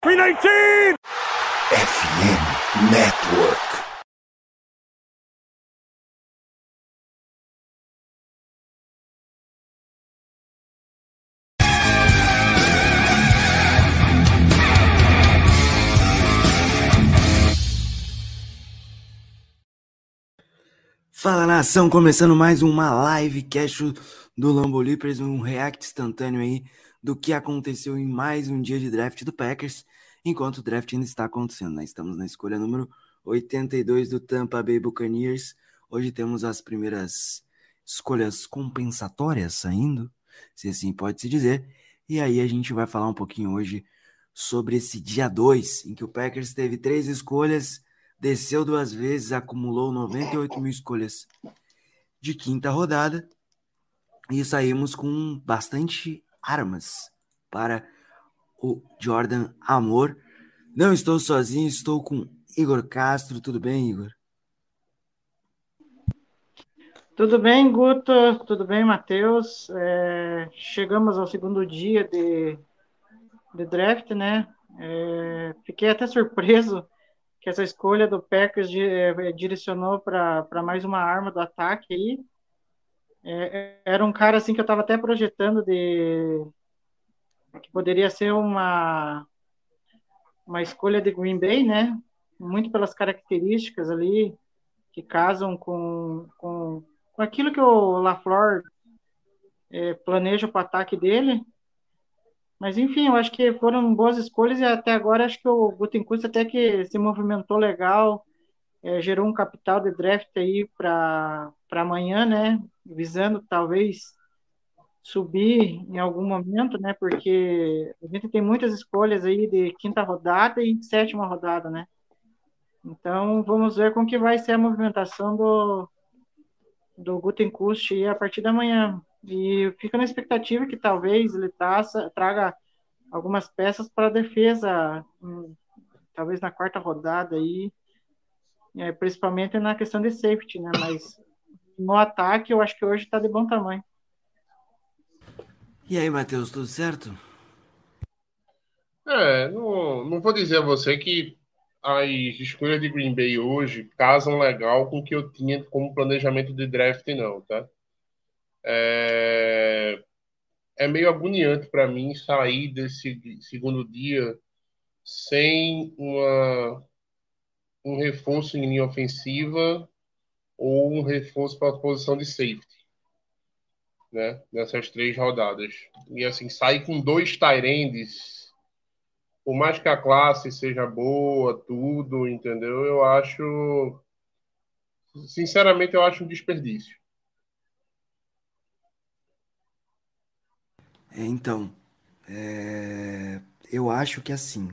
319! FM Network. Fala nação, começando mais uma live cash do Lambo um react instantâneo aí do que aconteceu em mais um dia de draft do Packers, enquanto o draft ainda está acontecendo, né? Estamos na escolha número 82 do Tampa Bay Buccaneers. Hoje temos as primeiras escolhas compensatórias saindo, se assim pode se dizer. E aí a gente vai falar um pouquinho hoje sobre esse dia 2, em que o Packers teve três escolhas desceu duas vezes, acumulou 98 mil escolhas de quinta rodada e saímos com bastante armas para o Jordan Amor. Não estou sozinho, estou com Igor Castro. Tudo bem, Igor? Tudo bem, Guto? Tudo bem, Matheus? É, chegamos ao segundo dia de, de draft, né? É, fiquei até surpreso que essa escolha do Packers é, direcionou para mais uma arma do ataque aí. É, era um cara assim que eu estava até projetando de que poderia ser uma uma escolha de Green Bay, né? Muito pelas características ali que casam com, com, com aquilo que o LaFleur é, planeja para o ataque dele. Mas enfim, eu acho que foram boas escolhas e até agora acho que o Gutenkust até que se movimentou legal, é, gerou um capital de draft aí para amanhã, né? Visando talvez subir em algum momento, né? Porque a gente tem muitas escolhas aí de quinta rodada e sétima rodada, né? Então vamos ver como que vai ser a movimentação do do Gutenkust a partir da manhã. E fica na expectativa que talvez ele traga algumas peças para defesa, hum, talvez na quarta rodada aí, é, principalmente na questão de safety, né? Mas no ataque eu acho que hoje está de bom tamanho. E aí, Matheus, tudo certo? É, não, não vou dizer a você que as escolhas de Green Bay hoje casam legal com o que eu tinha como planejamento de draft, não, tá? É, é meio agoniante para mim sair desse segundo dia sem uma, um reforço em linha ofensiva ou um reforço para a posição de safety, né? Nessas três rodadas. E assim, sair com dois Tyrands, por mais que a classe seja boa, tudo, entendeu? Eu acho. Sinceramente, eu acho um desperdício. É, então, é, eu acho que assim,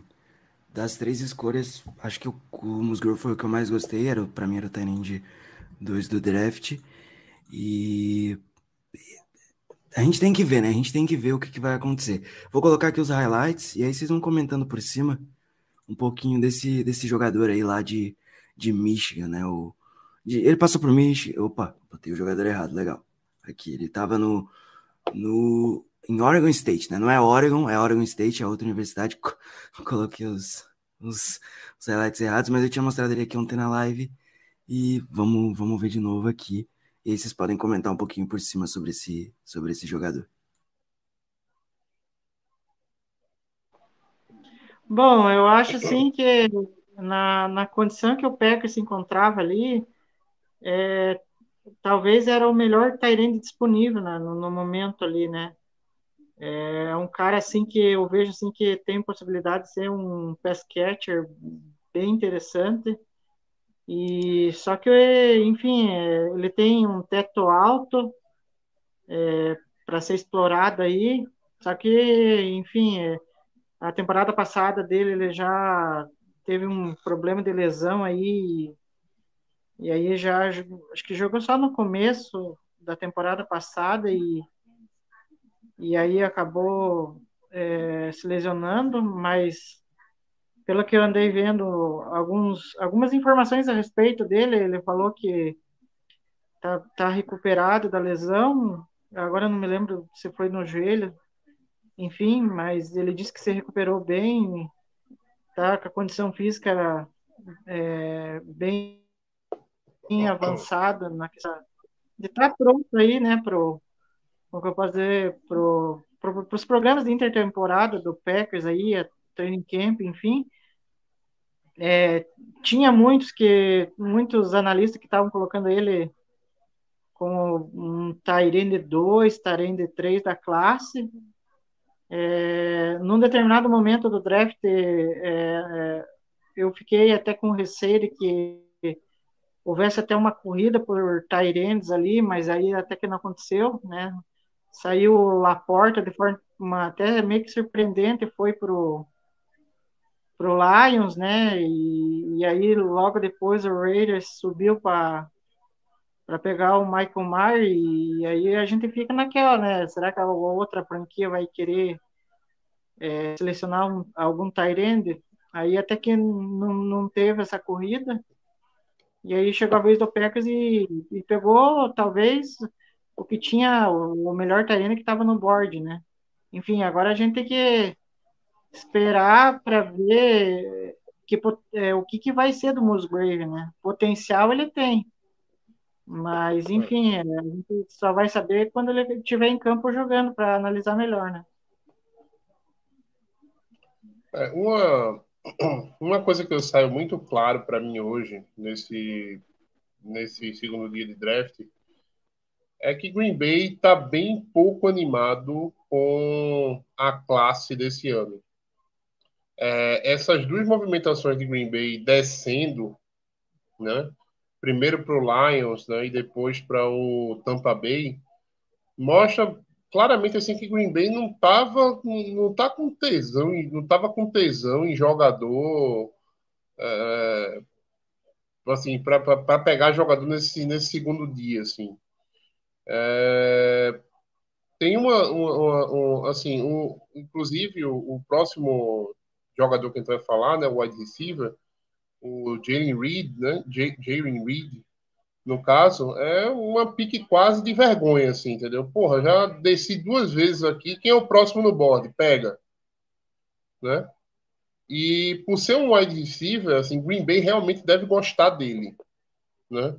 das três escolhas, acho que o, o Musgrove foi o que eu mais gostei, era, pra mim era o Tyrande 2 do draft. E a gente tem que ver, né? A gente tem que ver o que, que, vai acontecer. Vou colocar aqui os highlights e aí vocês vão comentando por cima um pouquinho desse, desse jogador aí lá de, de Michigan, né? O, de, ele passou por Michigan. Opa, botei o jogador errado, legal. Aqui, ele tava no, no em Oregon State, né? Não é Oregon, é Oregon State, é outra universidade. Coloquei os, os, os highlights errados, mas eu tinha mostrado ele aqui ontem na live. E vamos, vamos ver de novo aqui. E aí vocês podem comentar um pouquinho por cima sobre esse, sobre esse jogador. Bom, eu acho assim que na, na condição que o Packers se encontrava ali, é, talvez era o melhor Tyrande disponível no, no, momento ali, né? É um cara assim que eu vejo assim que tem possibilidade de ser um pass catcher bem interessante. E só que, enfim, ele tem um teto alto é, para ser explorado aí. Só que, enfim, a temporada passada dele ele já teve um problema de lesão aí e aí já acho que jogou só no começo da temporada passada e e aí acabou é, se lesionando, mas pelo que eu andei vendo alguns, algumas informações a respeito dele, ele falou que tá, tá recuperado da lesão, agora não me lembro se foi no joelho, enfim, mas ele disse que se recuperou bem tá com a condição física é, bem, bem avançada na de estar tá pronto aí, né, pro, o que eu posso pro, pro, os programas de intertemporada do Packers aí, training camp, enfim, é, tinha muitos que, muitos analistas que estavam colocando ele como um Tyrande 2, Tyrande 3 da classe, é, num determinado momento do draft, é, é, eu fiquei até com receio de que houvesse até uma corrida por Tyrands ali, mas aí até que não aconteceu, né? Saiu Laporta de forma até meio que surpreendente, foi pro pro Lions, né? E, e aí logo depois o Raiders subiu para para pegar o Michael Mayer e aí a gente fica naquela, né? Será que a outra franquia vai querer é, selecionar um, algum Tyrande? Aí até que não, não teve essa corrida. E aí chegou a vez do Packers e, e pegou talvez o que tinha o, melhor Tyrande que estava no board, né? Enfim, agora a gente tem que esperar para ver que, é, o que, que vai ser do Musgrave, né? Potencial ele tem. Mas, enfim, é, a gente só vai saber quando ele estiver em campo jogando para analisar melhor, né? É, uma, uma coisa que eu saio muito claro para mim hoje, nesse, nesse segundo dia de draft, é que Green Bay está bem pouco animado com a classe desse ano. É, essas duas movimentações de Green Bay descendo, né? primeiro para o Lions né, e depois para o Tampa Bay, mostra claramente assim que Green Bay não tava não tá com tesão não tava com tesão em jogador é, assim para pegar jogador nesse nesse segundo dia assim é, tem uma, uma, uma, assim um, inclusive o, o, próximo jogador que a gente vai falar né o wide receiver o Jalen Reed, né? Jalen Reed, no caso, é uma pique quase de vergonha, assim, entendeu? Porra, já desci duas vezes aqui. Quem é o próximo no board? Pega. Né? E por ser um wide receiver, assim, Green Bay realmente deve gostar dele, né?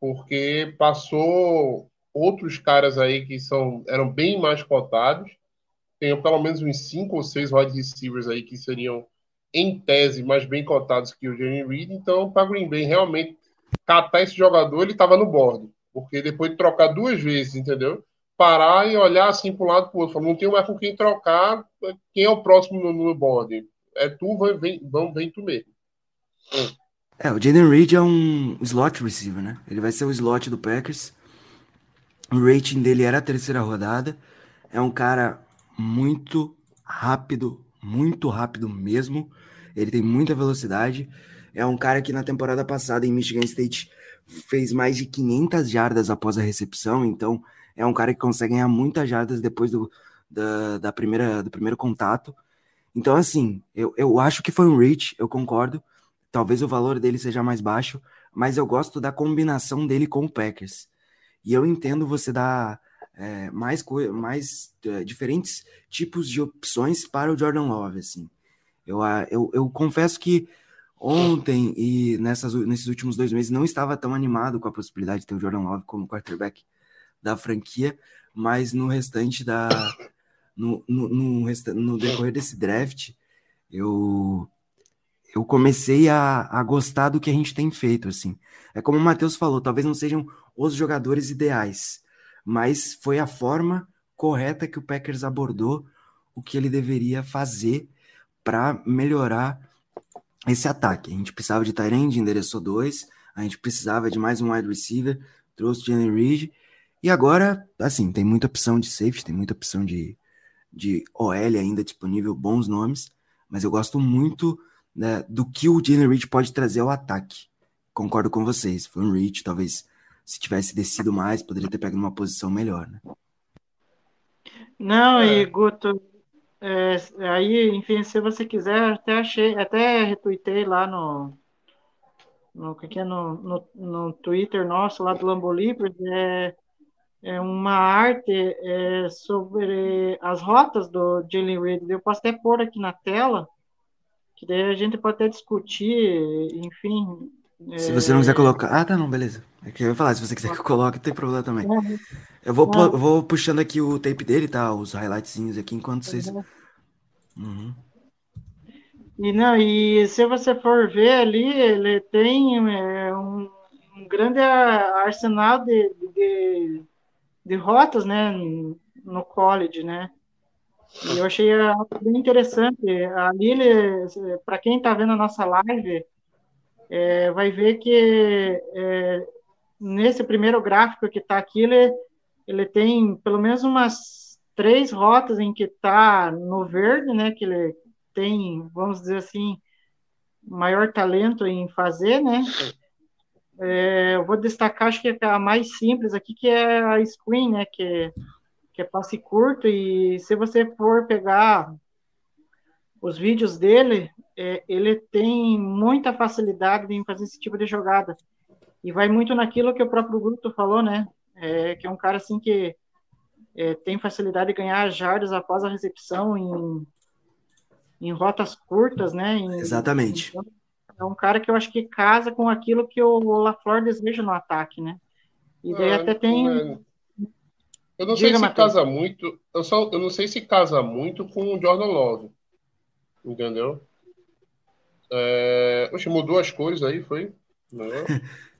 Porque passou outros caras aí que são eram bem mais cotados. Tem pelo menos uns cinco ou seis wide receivers aí que seriam em tese, mais bem cotados que o Jeremy Reed. Então, para Green Bay realmente catar esse jogador, ele estava no bordo. Porque depois de trocar duas vezes, entendeu? Parar e olhar assim para um lado para o outro. Não tem mais com quem trocar. Quem é o próximo no, no board? É tu, vem, vem, vem tu mesmo. É, o Jaden Reed é um slot receiver, né? Ele vai ser o slot do Packers. O rating dele era a terceira rodada. É um cara muito rápido, muito rápido mesmo. Ele tem muita velocidade. É um cara que na temporada passada em Michigan State fez mais de 500 jardas após a recepção, então é um cara que consegue ganhar muitas jardas depois do, da, da primeira, do primeiro contato. Então, assim, eu, eu acho que foi um reach, eu concordo. Talvez o valor dele seja mais baixo, mas eu gosto da combinação dele com o Packers. E eu entendo você dar é, mais, mais é, diferentes tipos de opções para o Jordan Love, assim. Eu, eu, eu confesso que ontem e nessas, nesses últimos dois meses não estava tão animado com a possibilidade de ter o Jordan Love como quarterback da franquia, mas no restante da. No, no, no, no decorrer desse draft, eu, eu comecei a, a gostar do que a gente tem feito, assim. É como o Matheus falou, talvez não sejam os jogadores ideais, mas foi a forma correta que o Packers abordou o que ele deveria fazer para melhorar esse ataque. A gente precisava de Tyrande, endereçou dois, a gente precisava de mais um wide receiver, trouxe Jalen Reed, e agora, assim, tem muita opção de safety, tem muita opção de, de OL ainda disponível, bons nomes, mas eu gosto muito né, do que o Jalen Reed pode trazer ao ataque. Concordo com vocês, foi um Reed, talvez se tivesse descido mais, poderia ter pego uma posição melhor, né? Não, e Guto, é, aí, enfim, se você quiser, até achei, até retuitei lá no, no, que é no, no, no Twitter nosso, lá do Lambolibres, é, é uma arte é, sobre as rotas do Jalen Reed. Eu posso até pôr aqui na tela. que daí a gente pode até discutir, enfim. Se você não quiser colocar. Ah, tá, não, beleza. É que eu ia falar, se você quiser que eu coloque, tem problema também. Eu vou, vou puxando aqui o tape dele, tá? Os highlightzinhos aqui enquanto vocês. Uhum. E não, e se você for ver ali, ele tem é, um, um grande arsenal de, de, de rotas, né, no college, né? E eu achei bem interessante. Ali, para quem está vendo a nossa live, é, vai ver que é, nesse primeiro gráfico que está aqui, ele, ele tem pelo menos umas três rotas em que está no verde, né? Que ele tem, vamos dizer assim, maior talento em fazer, né? É, eu vou destacar, acho que é a mais simples aqui, que é a screen, né? Que, que é passe curto, e se você for pegar os vídeos dele, é, ele tem muita facilidade em fazer esse tipo de jogada. E vai muito naquilo que o próprio Guto falou, né? É, que é um cara assim que é, tem facilidade de ganhar jardas após a recepção em, em rotas curtas, né? Em, Exatamente. então, é um cara que eu acho que casa com aquilo que o LaFleur deseja no ataque, né? E daí Ah, até tem. é. Eu não Diga, sei se Matheus. casa muito. Eu, só, eu não sei se casa muito com o Jordan Love. Entendeu? É... Oxe, mudou as cores aí, foi? Não.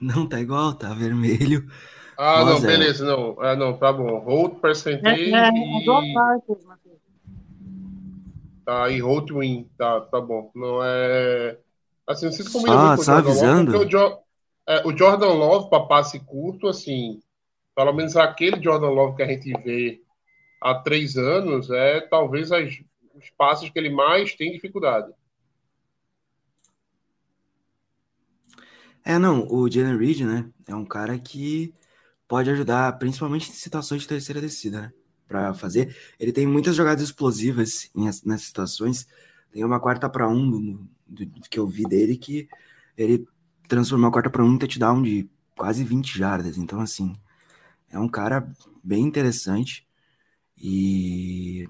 Não, tá igual, tá vermelho. Ah, não, é. beleza, não. Ah, não, tá bom. Hold percentage é, é e, partes, Matheus. tá, e hold win. Tá, tá bom. Não é. Assim, não sei se combina Só- muito com o Jordan Love, avisando. o, Jo- é, o Jordan Love, para passe curto, assim, pelo menos aquele Jordan Love que a gente vê há três anos, é talvez as, os passes que ele mais tem dificuldade. É, não, o Jalen Reed, né? É um cara que pode ajudar, principalmente em situações de terceira descida, né? Pra fazer. Ele tem muitas jogadas explosivas em as- nessas situações. Tem uma quarta para um do, do- do que eu vi dele que ele transformou a quarta para um em touchdown de quase 20 jardas. Então, assim, é um cara bem interessante. E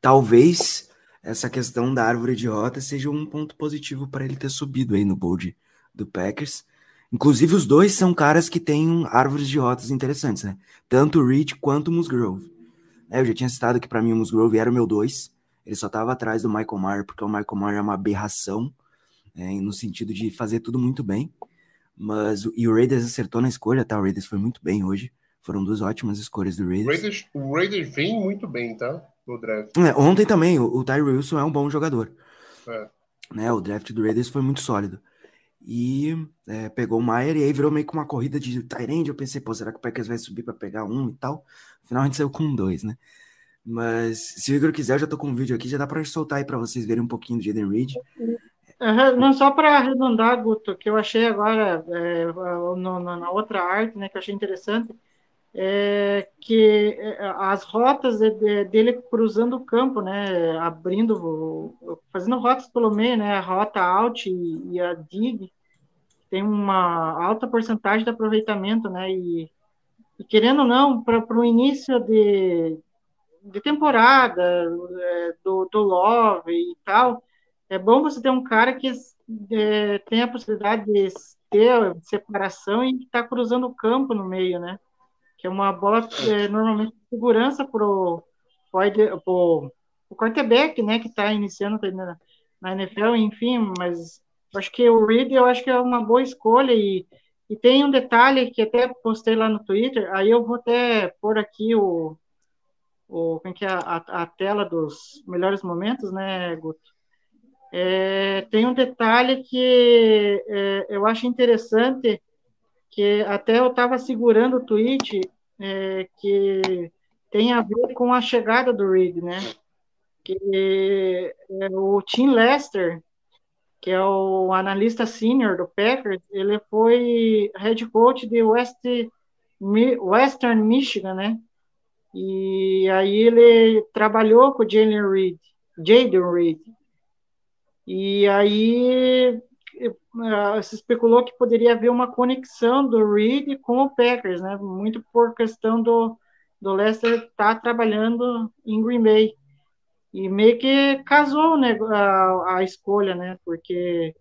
talvez essa questão da árvore de rota seja um ponto positivo para ele ter subido aí no board do Packers. Inclusive, os dois são caras que têm árvores de rotas interessantes, né? Tanto o Reed quanto o Musgrove. É, eu já tinha citado que para mim o Musgrove era o meu dois. Ele só estava atrás do Michael Mayer, porque o Michael Mayer é uma aberração, é, no sentido de fazer tudo muito bem. Mas e o Raiders acertou na escolha, tá? O Raiders foi muito bem hoje. Foram duas ótimas escolhas do Raiders. Raiders, o Raiders vem muito bem, tá? No draft. É, ontem também, o, o Tyree Wilson é um bom jogador. É. Né, o draft do Raiders foi muito sólido. E é, pegou o Maier e aí virou meio que uma corrida de Tyrande. Eu pensei, pô, será que o Packers vai subir para pegar um e tal? Afinal, a gente saiu com dois, né? Mas se o Igor quiser, eu já tô com um vídeo aqui, já dá pra soltar aí pra vocês verem um pouquinho do Jaden Reed. Não, só para arredondar, Guto, que eu achei agora é, no- no- na outra arte, né, que eu achei interessante, é que é, as rotas de- de- dele cruzando o campo, né, abrindo, fazendo rotas pelo meio, né, a rota out e, e a dig, tem uma alta porcentagem de aproveitamento, né, e, e querendo ou não, para o início de, de temporada é, do, do Love e tal, é bom você ter um cara que é, tem a possibilidade de ter separação e estar cruzando o campo no meio, né? Que é uma bola é, normalmente de segurança para o quarterback, né? Que está iniciando na, na NFL, enfim, mas acho que o Reed eu acho que é uma boa escolha e, e tem um detalhe que até postei lá no Twitter, aí eu vou até pôr aqui o, o como é que é a, a tela dos melhores momentos, né, Guto? É, tem um detalhe que é, eu acho interessante, que até eu estava segurando o tweet, é, que tem a ver com a chegada do Reed, né? Que é, o Tim Lester, que é o analista senior do Packers, ele foi head coach de West, Western Michigan, né? E aí ele trabalhou com o Jalen Reed, Jaden Reed. E aí se especulou que poderia haver uma conexão do Reed com o Packers, né? Muito por questão do, do Lester estar tá trabalhando em Green Bay. e meio que casou né, a, a escolha, né? Porque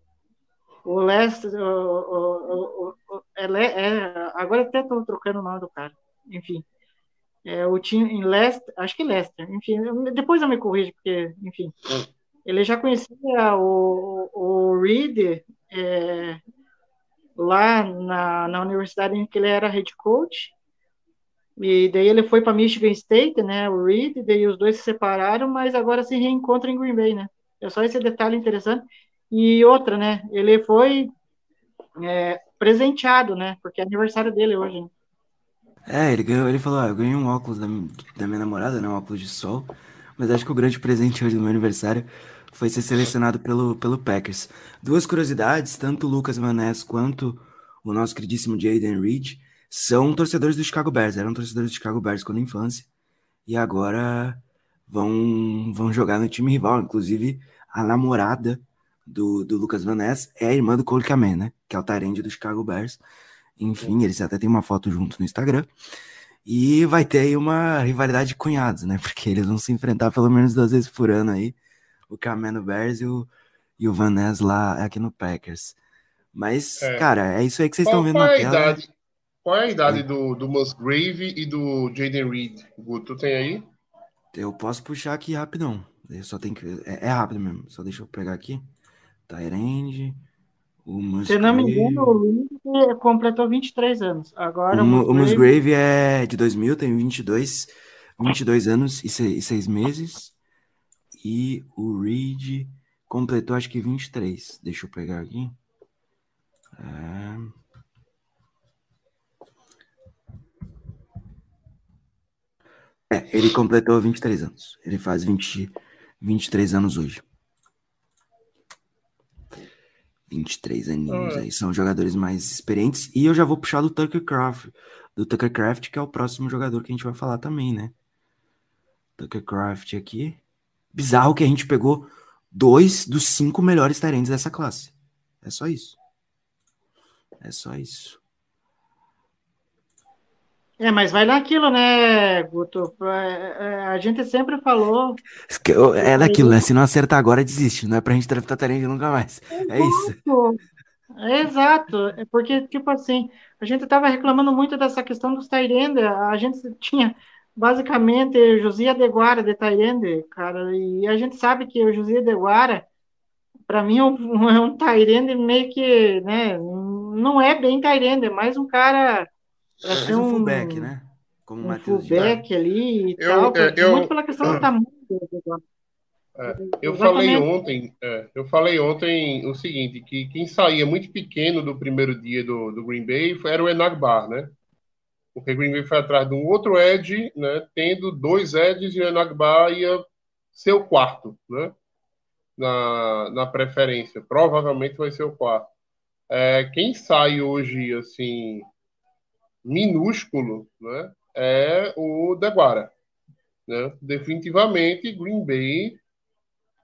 o Leicester, o, o, o, é, é, agora até estou trocando o nome do cara, enfim. É, o time em Leicester, acho que Leicester, enfim, depois eu me corrijo, porque, enfim, ele já conhecia o, o Reed é, lá na, na universidade em que ele era head coach, e daí ele foi para Michigan State, né, o Reed, daí os dois se separaram, mas agora se reencontram em Green Bay, né, é só esse detalhe interessante, e outra, né, ele foi é, presenteado, né, porque é aniversário dele hoje, né? É, ele ganhou, ele falou, ah, eu ganhei um óculos da, da minha namorada, né, um óculos de sol, mas acho que o grande presente hoje do meu aniversário foi ser selecionado pelo, pelo Packers. Duas curiosidades, tanto o Lucas Maness quanto o nosso queridíssimo Jaden Reed são torcedores do Chicago Bears, eram torcedores do Chicago Bears quando infância, e agora vão, vão jogar no time rival, inclusive a namorada do, do Lucas Van Ness é a irmã do Cole Kamen, né, que é o Tyrande do Chicago Bears, enfim, eles até têm uma foto juntos no Instagram, e vai ter aí uma rivalidade de cunhados, né? Porque eles vão se enfrentar pelo menos duas vezes por ano aí. O no Bears e o, e o Van Ness lá aqui no Packers. Mas, é. cara, é isso aí que vocês estão vendo qual na é tela. Idade, qual é a idade do, do Musgrave e do Jaden Reed? Guto, tu tem aí? Eu posso puxar aqui rapidão. Eu só tenho que. É, é rápido mesmo. Só deixa eu pegar aqui. Tyrande. O Se não me engano, o Reed completou 23 anos. Agora, o, o Musgrave é de 2000, tem 22, 22 anos e 6 meses. E o Reed completou acho que 23. Deixa eu pegar aqui. É... é, ele completou 23 anos. Ele faz 20, 23 anos hoje. 23 aninhos ah. aí, são jogadores mais experientes. E eu já vou puxar do Tucker Craft, do Tucker Craft, que é o próximo jogador que a gente vai falar também, né? Tucker Craft aqui. Bizarro que a gente pegou dois dos cinco melhores tarentes dessa classe. É só isso. É só isso. É, mas vai naquilo, né, Guto? É, é, a gente sempre falou. É daquilo, né? Se não acertar agora, desiste. Não é pra gente draftar talento nunca mais. Exato. É isso. É exato. É porque, tipo assim, a gente tava reclamando muito dessa questão dos Tyrande. A gente tinha basicamente Josia Deguara de Tyrande, cara. E a gente sabe que o Josia Deguara, para mim, é um, é um Tyrande meio que, né? Não é bem Tyrande, é mais um cara para ser um, um fullback, né? Como um fullback ali e eu, tal. É, eu, muito pela questão do tamanho. É, eu falei ontem, é, eu falei ontem o seguinte, que quem saía muito pequeno do primeiro dia do, do Green Bay era o Enagbar, né? Porque Green Bay foi atrás de um outro edge, né? Tendo dois edges e o Enagbar ia ser o quarto, né? Na, na preferência. Provavelmente vai ser o quarto. É, quem sai hoje, assim, minúsculo, né, é o Deguara. Né? Definitivamente, Green Bay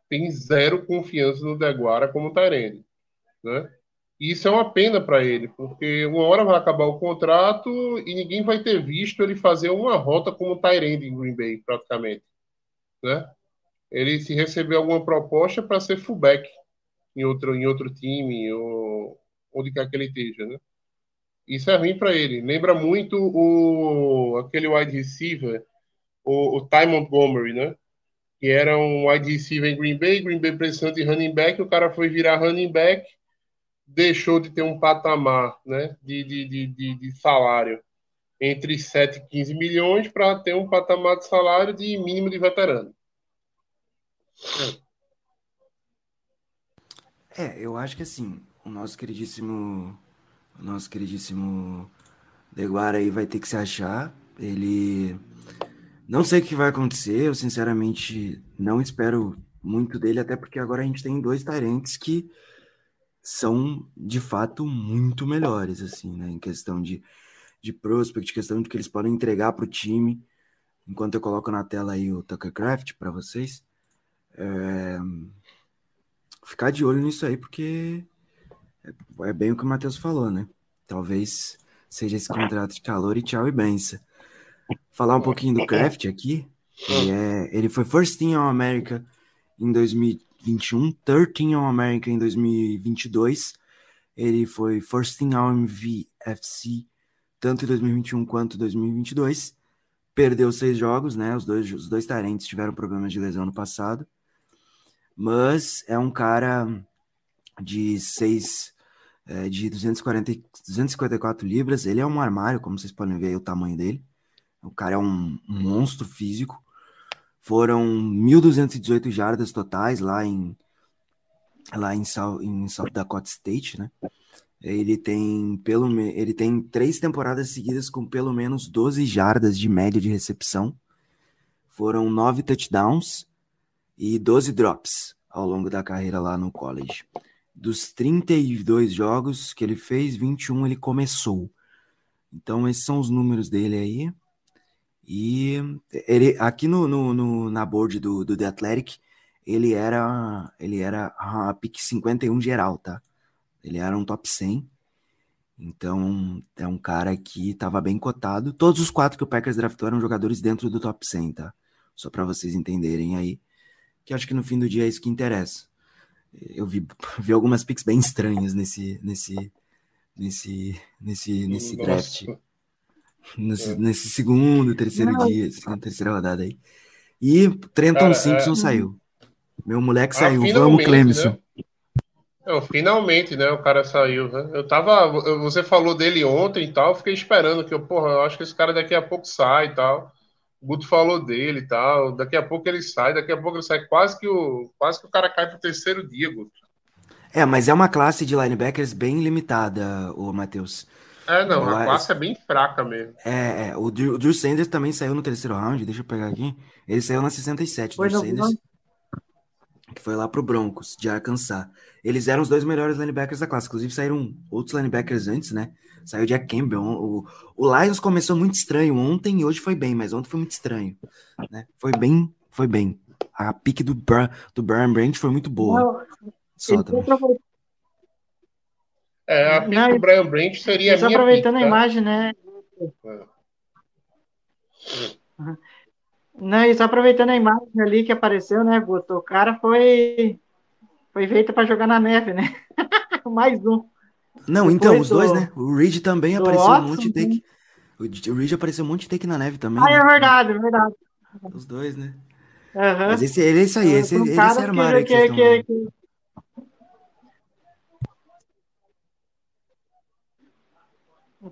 tem zero confiança no Deguara como Tyrene. Né? E isso é uma pena para ele, porque uma hora vai acabar o contrato e ninguém vai ter visto ele fazer uma rota como Tyrene em Green Bay, praticamente. Né? Ele se receber alguma proposta para ser fullback em outro, em outro time, ou onde quer que ele esteja. Né? Isso é ruim para ele. Lembra muito o aquele wide receiver, o, o Ty Montgomery, né? Que era um wide receiver em Green Bay, Green Bay precisando de running back, o cara foi virar running back, deixou de ter um patamar né, de, de, de, de salário entre 7 e 15 milhões para ter um patamar de salário de mínimo de veterano. É, eu acho que assim, o nosso queridíssimo o nosso queridíssimo Deguara aí vai ter que se achar. Ele. Não sei o que vai acontecer, eu sinceramente não espero muito dele, até porque agora a gente tem dois tarentes que são de fato muito melhores, assim, né? Em questão de, de prospect, questão de que eles podem entregar para o time. Enquanto eu coloco na tela aí o Tucker Craft para vocês. É... Ficar de olho nisso aí, porque é bem o que o Matheus falou, né? Talvez seja esse contrato de calor e tchau e benção. Falar um pouquinho do craft aqui. Ele, é, ele foi First Team All America em 2021, Third Team All America em 2022. Ele foi First Team All MVFC tanto em 2021 quanto em 2022. Perdeu seis jogos, né? Os dois, os dois tarentes tiveram problemas de lesão no passado. Mas é um cara de seis, é, de 240, 254 libras. Ele é um armário, como vocês podem ver o tamanho dele. O cara é um monstro físico. Foram 1.218 jardas totais lá em lá em South, em South Dakota State, né? Ele tem pelo ele tem três temporadas seguidas com pelo menos 12 jardas de média de recepção. Foram nove touchdowns e 12 drops ao longo da carreira lá no college. Dos 32 jogos que ele fez, 21 ele começou. Então esses são os números dele aí. E ele aqui no, no, no na board do, do The Athletic, ele era ele era a pick 51 geral, tá? Ele era um top 100. Então, é um cara que estava bem cotado. Todos os quatro que o Packers draftou eram jogadores dentro do top 100, tá? Só para vocês entenderem aí. Que acho que no fim do dia é isso que interessa. Eu vi, vi algumas picks bem estranhas nesse nesse nesse nesse nesse draft. Nesse, é. nesse segundo, terceiro Não. dia, segunda, terceira rodada aí. E Trenton Simpson é... saiu. Meu moleque ah, saiu. Vamos, Clemson. Né? Não, finalmente, né? O cara saiu. Né? Eu tava. Você falou dele ontem e tal, eu fiquei esperando que eu, porra, eu acho que esse cara daqui a pouco sai e tal. O Guto falou dele e tal. Daqui a pouco ele sai, daqui a pouco ele sai. Quase que o, quase que o cara cai pro terceiro dia, Guto. É, mas é uma classe de linebackers bem limitada, o Matheus. É, não, a classe é bem fraca mesmo. É, é o, Drew, o Drew Sanders também saiu no terceiro round, deixa eu pegar aqui. Ele saiu na 67, Foi Drew Sanders que foi lá pro Broncos, de Arkansas. Eles eram os dois melhores linebackers da classe. Inclusive, saíram outros linebackers antes, né? Saiu Jack Campbell. O, o Lions começou muito estranho ontem e hoje foi bem, mas ontem foi muito estranho. Né? Foi bem, foi bem. A pique do, Bra, do Brian Branch foi muito boa. Só É, a Não, do Brian Branch seria a minha aproveitando pick, tá? a imagem, né? É. Uhum. Não, e só aproveitando a imagem ali que apareceu, né, Guto? O cara foi, foi feito para jogar na neve, né? Mais um. Não, então, Depois então, os do, dois, né? O Reed também apareceu Watson, um monte de take. O Reed apareceu um monte de take na neve também. Ah, né? é verdade, é verdade. Os dois, né? Uhum. Mas esse, ele é isso aí, esse, um esse armário que, que, que, que,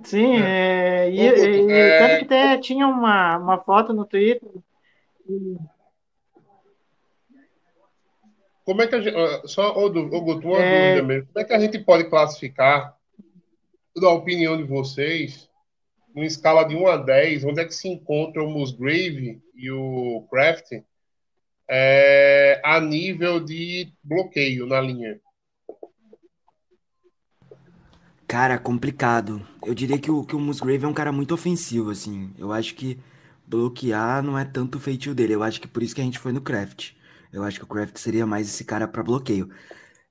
Sim, é. É, e, e, é... tanto que até tinha uma, uma foto no Twitter como é que a gente. Só, ô, Guto, uma é... dúvida mesmo. Como é que a gente pode classificar, da opinião de vocês, numa escala de 1 a 10, onde é que se encontra o Musgrave e o Kraft é, a nível de bloqueio na linha? Cara, complicado. Eu diria que o, que o Musgrave é um cara muito ofensivo, assim. Eu acho que bloquear não é tanto o feitio dele. Eu acho que por isso que a gente foi no Craft. Eu acho que o Craft seria mais esse cara para bloqueio.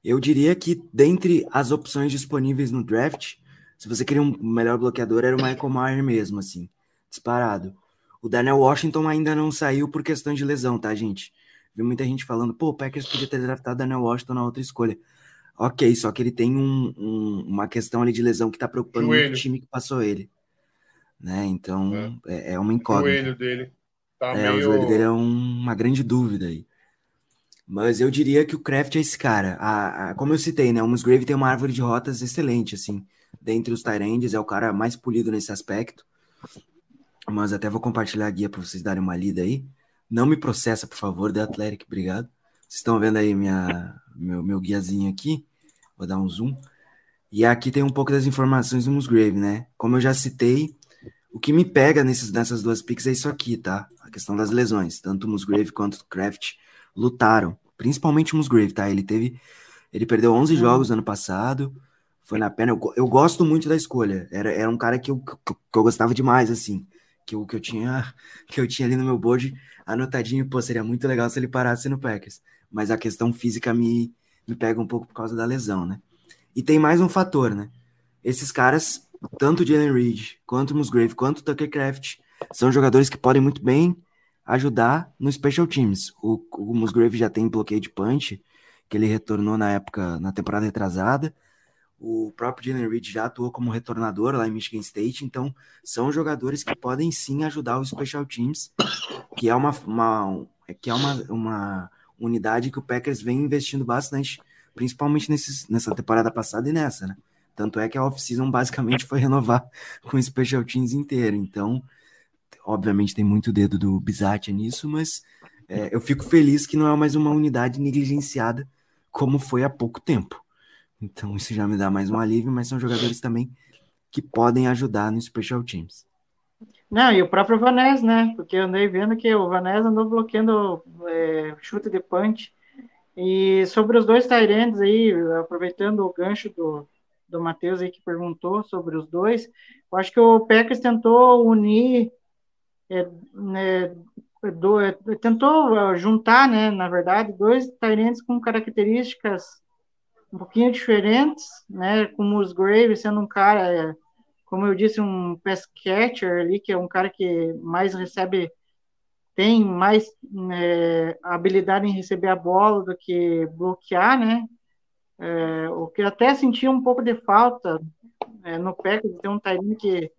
Eu diria que dentre as opções disponíveis no draft, se você queria um melhor bloqueador, era o Michael Mayer mesmo, assim, disparado. O Daniel Washington ainda não saiu por questão de lesão, tá, gente? Vi muita gente falando, pô, o Packers podia ter draftado Daniel Washington na outra escolha. Ok, só que ele tem um, um, uma questão ali de lesão que tá preocupando Joelho. muito o time que passou ele né? Então é, é, é uma incógnita. O joelho dele tá é, meio... O joelho dele é um, uma grande dúvida aí. Mas eu diria que o Kraft é esse cara. A, a, como eu citei, né? O Musgrave tem uma árvore de rotas excelente, assim. Dentre os Tyrands, é o cara mais polido nesse aspecto. Mas até vou compartilhar a guia para vocês darem uma lida aí. Não me processa, por favor, The Athletic, obrigado. Vocês estão vendo aí minha, meu, meu guiazinho aqui. Vou dar um zoom. E aqui tem um pouco das informações do Musgrave, né? Como eu já citei, o que me pega nesses, nessas duas picks é isso aqui, tá? A questão das lesões. Tanto o Musgrave quanto o Kraft lutaram. Principalmente o Musgrave, tá? Ele teve. Ele perdeu 11 hum. jogos ano passado. Foi na pena. Eu, eu gosto muito da escolha. Era, era um cara que eu, que, que eu gostava demais, assim. Que eu, que, eu tinha, que eu tinha ali no meu board anotadinho. Pô, seria muito legal se ele parasse no Packers. Mas a questão física me, me pega um pouco por causa da lesão, né? E tem mais um fator, né? Esses caras tanto Jalen Reed, quanto Musgrave, quanto Tucker Craft, são jogadores que podem muito bem ajudar no Special Teams. O, o Musgrave já tem bloqueio de punch, que ele retornou na época, na temporada retrasada. O próprio Jalen Reed já atuou como retornador lá em Michigan State, então são jogadores que podem sim ajudar o Special Teams, que é uma, uma que é uma, uma unidade que o Packers vem investindo bastante, principalmente nessa temporada passada e nessa, né? Tanto é que a off-season basicamente foi renovar com o Special Teams inteiro. Então, obviamente tem muito dedo do Bizatia nisso, mas é, eu fico feliz que não é mais uma unidade negligenciada como foi há pouco tempo. Então isso já me dá mais um alívio, mas são jogadores também que podem ajudar no Special Teams. Não, e o próprio Vanés, né? Porque eu andei vendo que o Vanés andou bloqueando é, chute de punch. E sobre os dois Tyrands aí, aproveitando o gancho do, do Matheus aí que perguntou sobre os dois, eu acho que o Packers tentou unir, é, né, do, é, tentou juntar, né, na verdade, dois Tyrands com características um pouquinho diferentes, né? Como os Graves sendo um cara, é, como eu disse, um pass catcher ali, que é um cara que mais recebe, tem mais é, habilidade em receber a bola do que bloquear, né? É, o que até senti um pouco de falta é, no Packers, ter um Tyrene que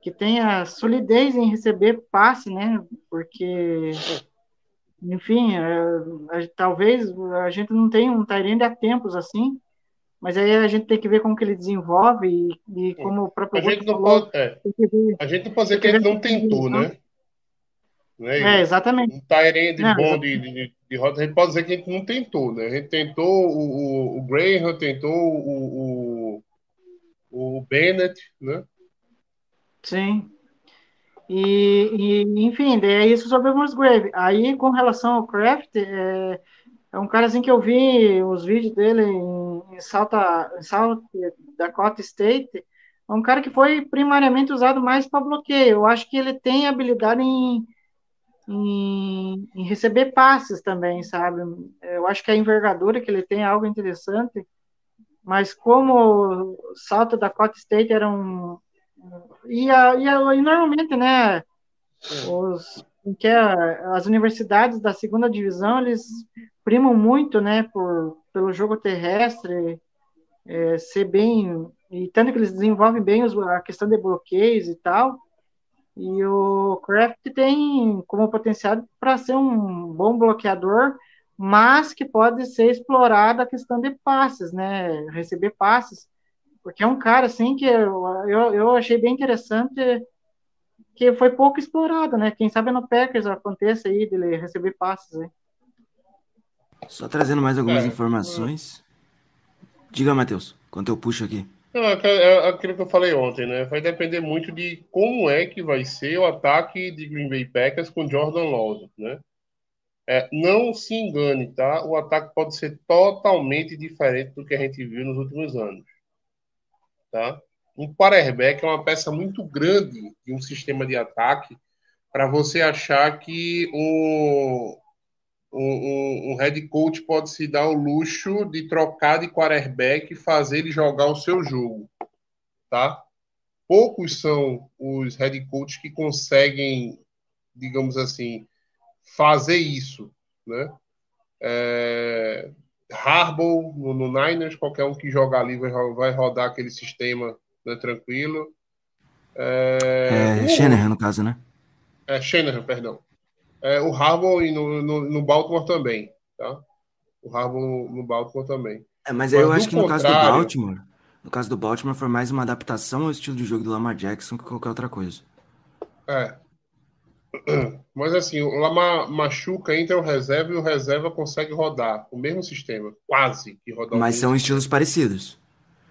que tenha solidez em receber passe, né? Porque enfim, é, talvez a gente não tenha um Tyrande há tempos assim, mas aí a gente tem que ver como que ele desenvolve e, e como o próprio a gente não falou, pode, é, ver, a gente não pode dizer que ele não tentou, né? né? É, exatamente. Um Tyrande bom de, de, de rota, a gente pode dizer que a gente não tentou, né? A gente tentou o, o, o Graham, tentou o, o, o Bennett, né? Sim. E, e, enfim, é isso sobre o Musgrave. Aí, com relação ao Kraft, é, é, um cara assim que eu vi os vídeos dele em, em Salta, em South Dakota State. É um cara que foi primariamente usado mais para bloqueio. Eu acho que ele tem habilidade em, em, em, receber passes também, sabe? Eu acho que a envergadura que ele tem é algo interessante. Mas como Salto Dakota State era um, e, a, e, a, e normalmente, né, os, que as universidades da segunda divisão, eles primam muito, né, por, pelo jogo terrestre, é, ser bem, e tanto que eles desenvolvem bem os, a questão de bloqueios e tal, e o Kraft tem como potencial para ser um bom bloqueador, mas que pode ser explorado a questão de passes, né, receber passes, porque é um cara, assim, que eu, eu, eu achei bem interessante, que foi pouco explorado, né? Quem sabe no Packers aconteça aí dele receber passes aí. Só trazendo mais algumas é, informações. Diga, Matheus, quanto eu puxo aqui. Não, é, é aquilo que eu falei ontem, né? Vai depender muito de como é que vai ser o ataque de Green Bay Packers com Jordan Love, né? É, não se engane, tá? O ataque pode ser totalmente diferente do que a gente viu nos últimos anos. Tá? Um quarterback é uma peça muito grande de um sistema de ataque para você achar que um, um, um, head coach pode se dar o luxo de trocar de quarterback e fazer ele jogar o seu jogo. Tá? Poucos são os head coaches que conseguem, digamos assim, fazer isso. Né? É, Harbaugh no, no, Niners, qualquer um que jogar ali vai, vai rodar aquele sistema né, tranquilo. É, é Shanahan, no caso, né? É, Shanahan, perdão. É, o Harbaugh no, no, no, Baltimore também, tá? O Harbaugh no, no Baltimore também. É, mas, mas eu acho que no caso do Baltimore, no caso do Baltimore foi mais uma adaptação ao estilo de jogo do Lamar Jackson que qualquer outra coisa. É, mas assim, o Lama machuca entre o reserva e o reserva consegue rodar o mesmo sistema, quase que rodar. Mas são estilos parecidos.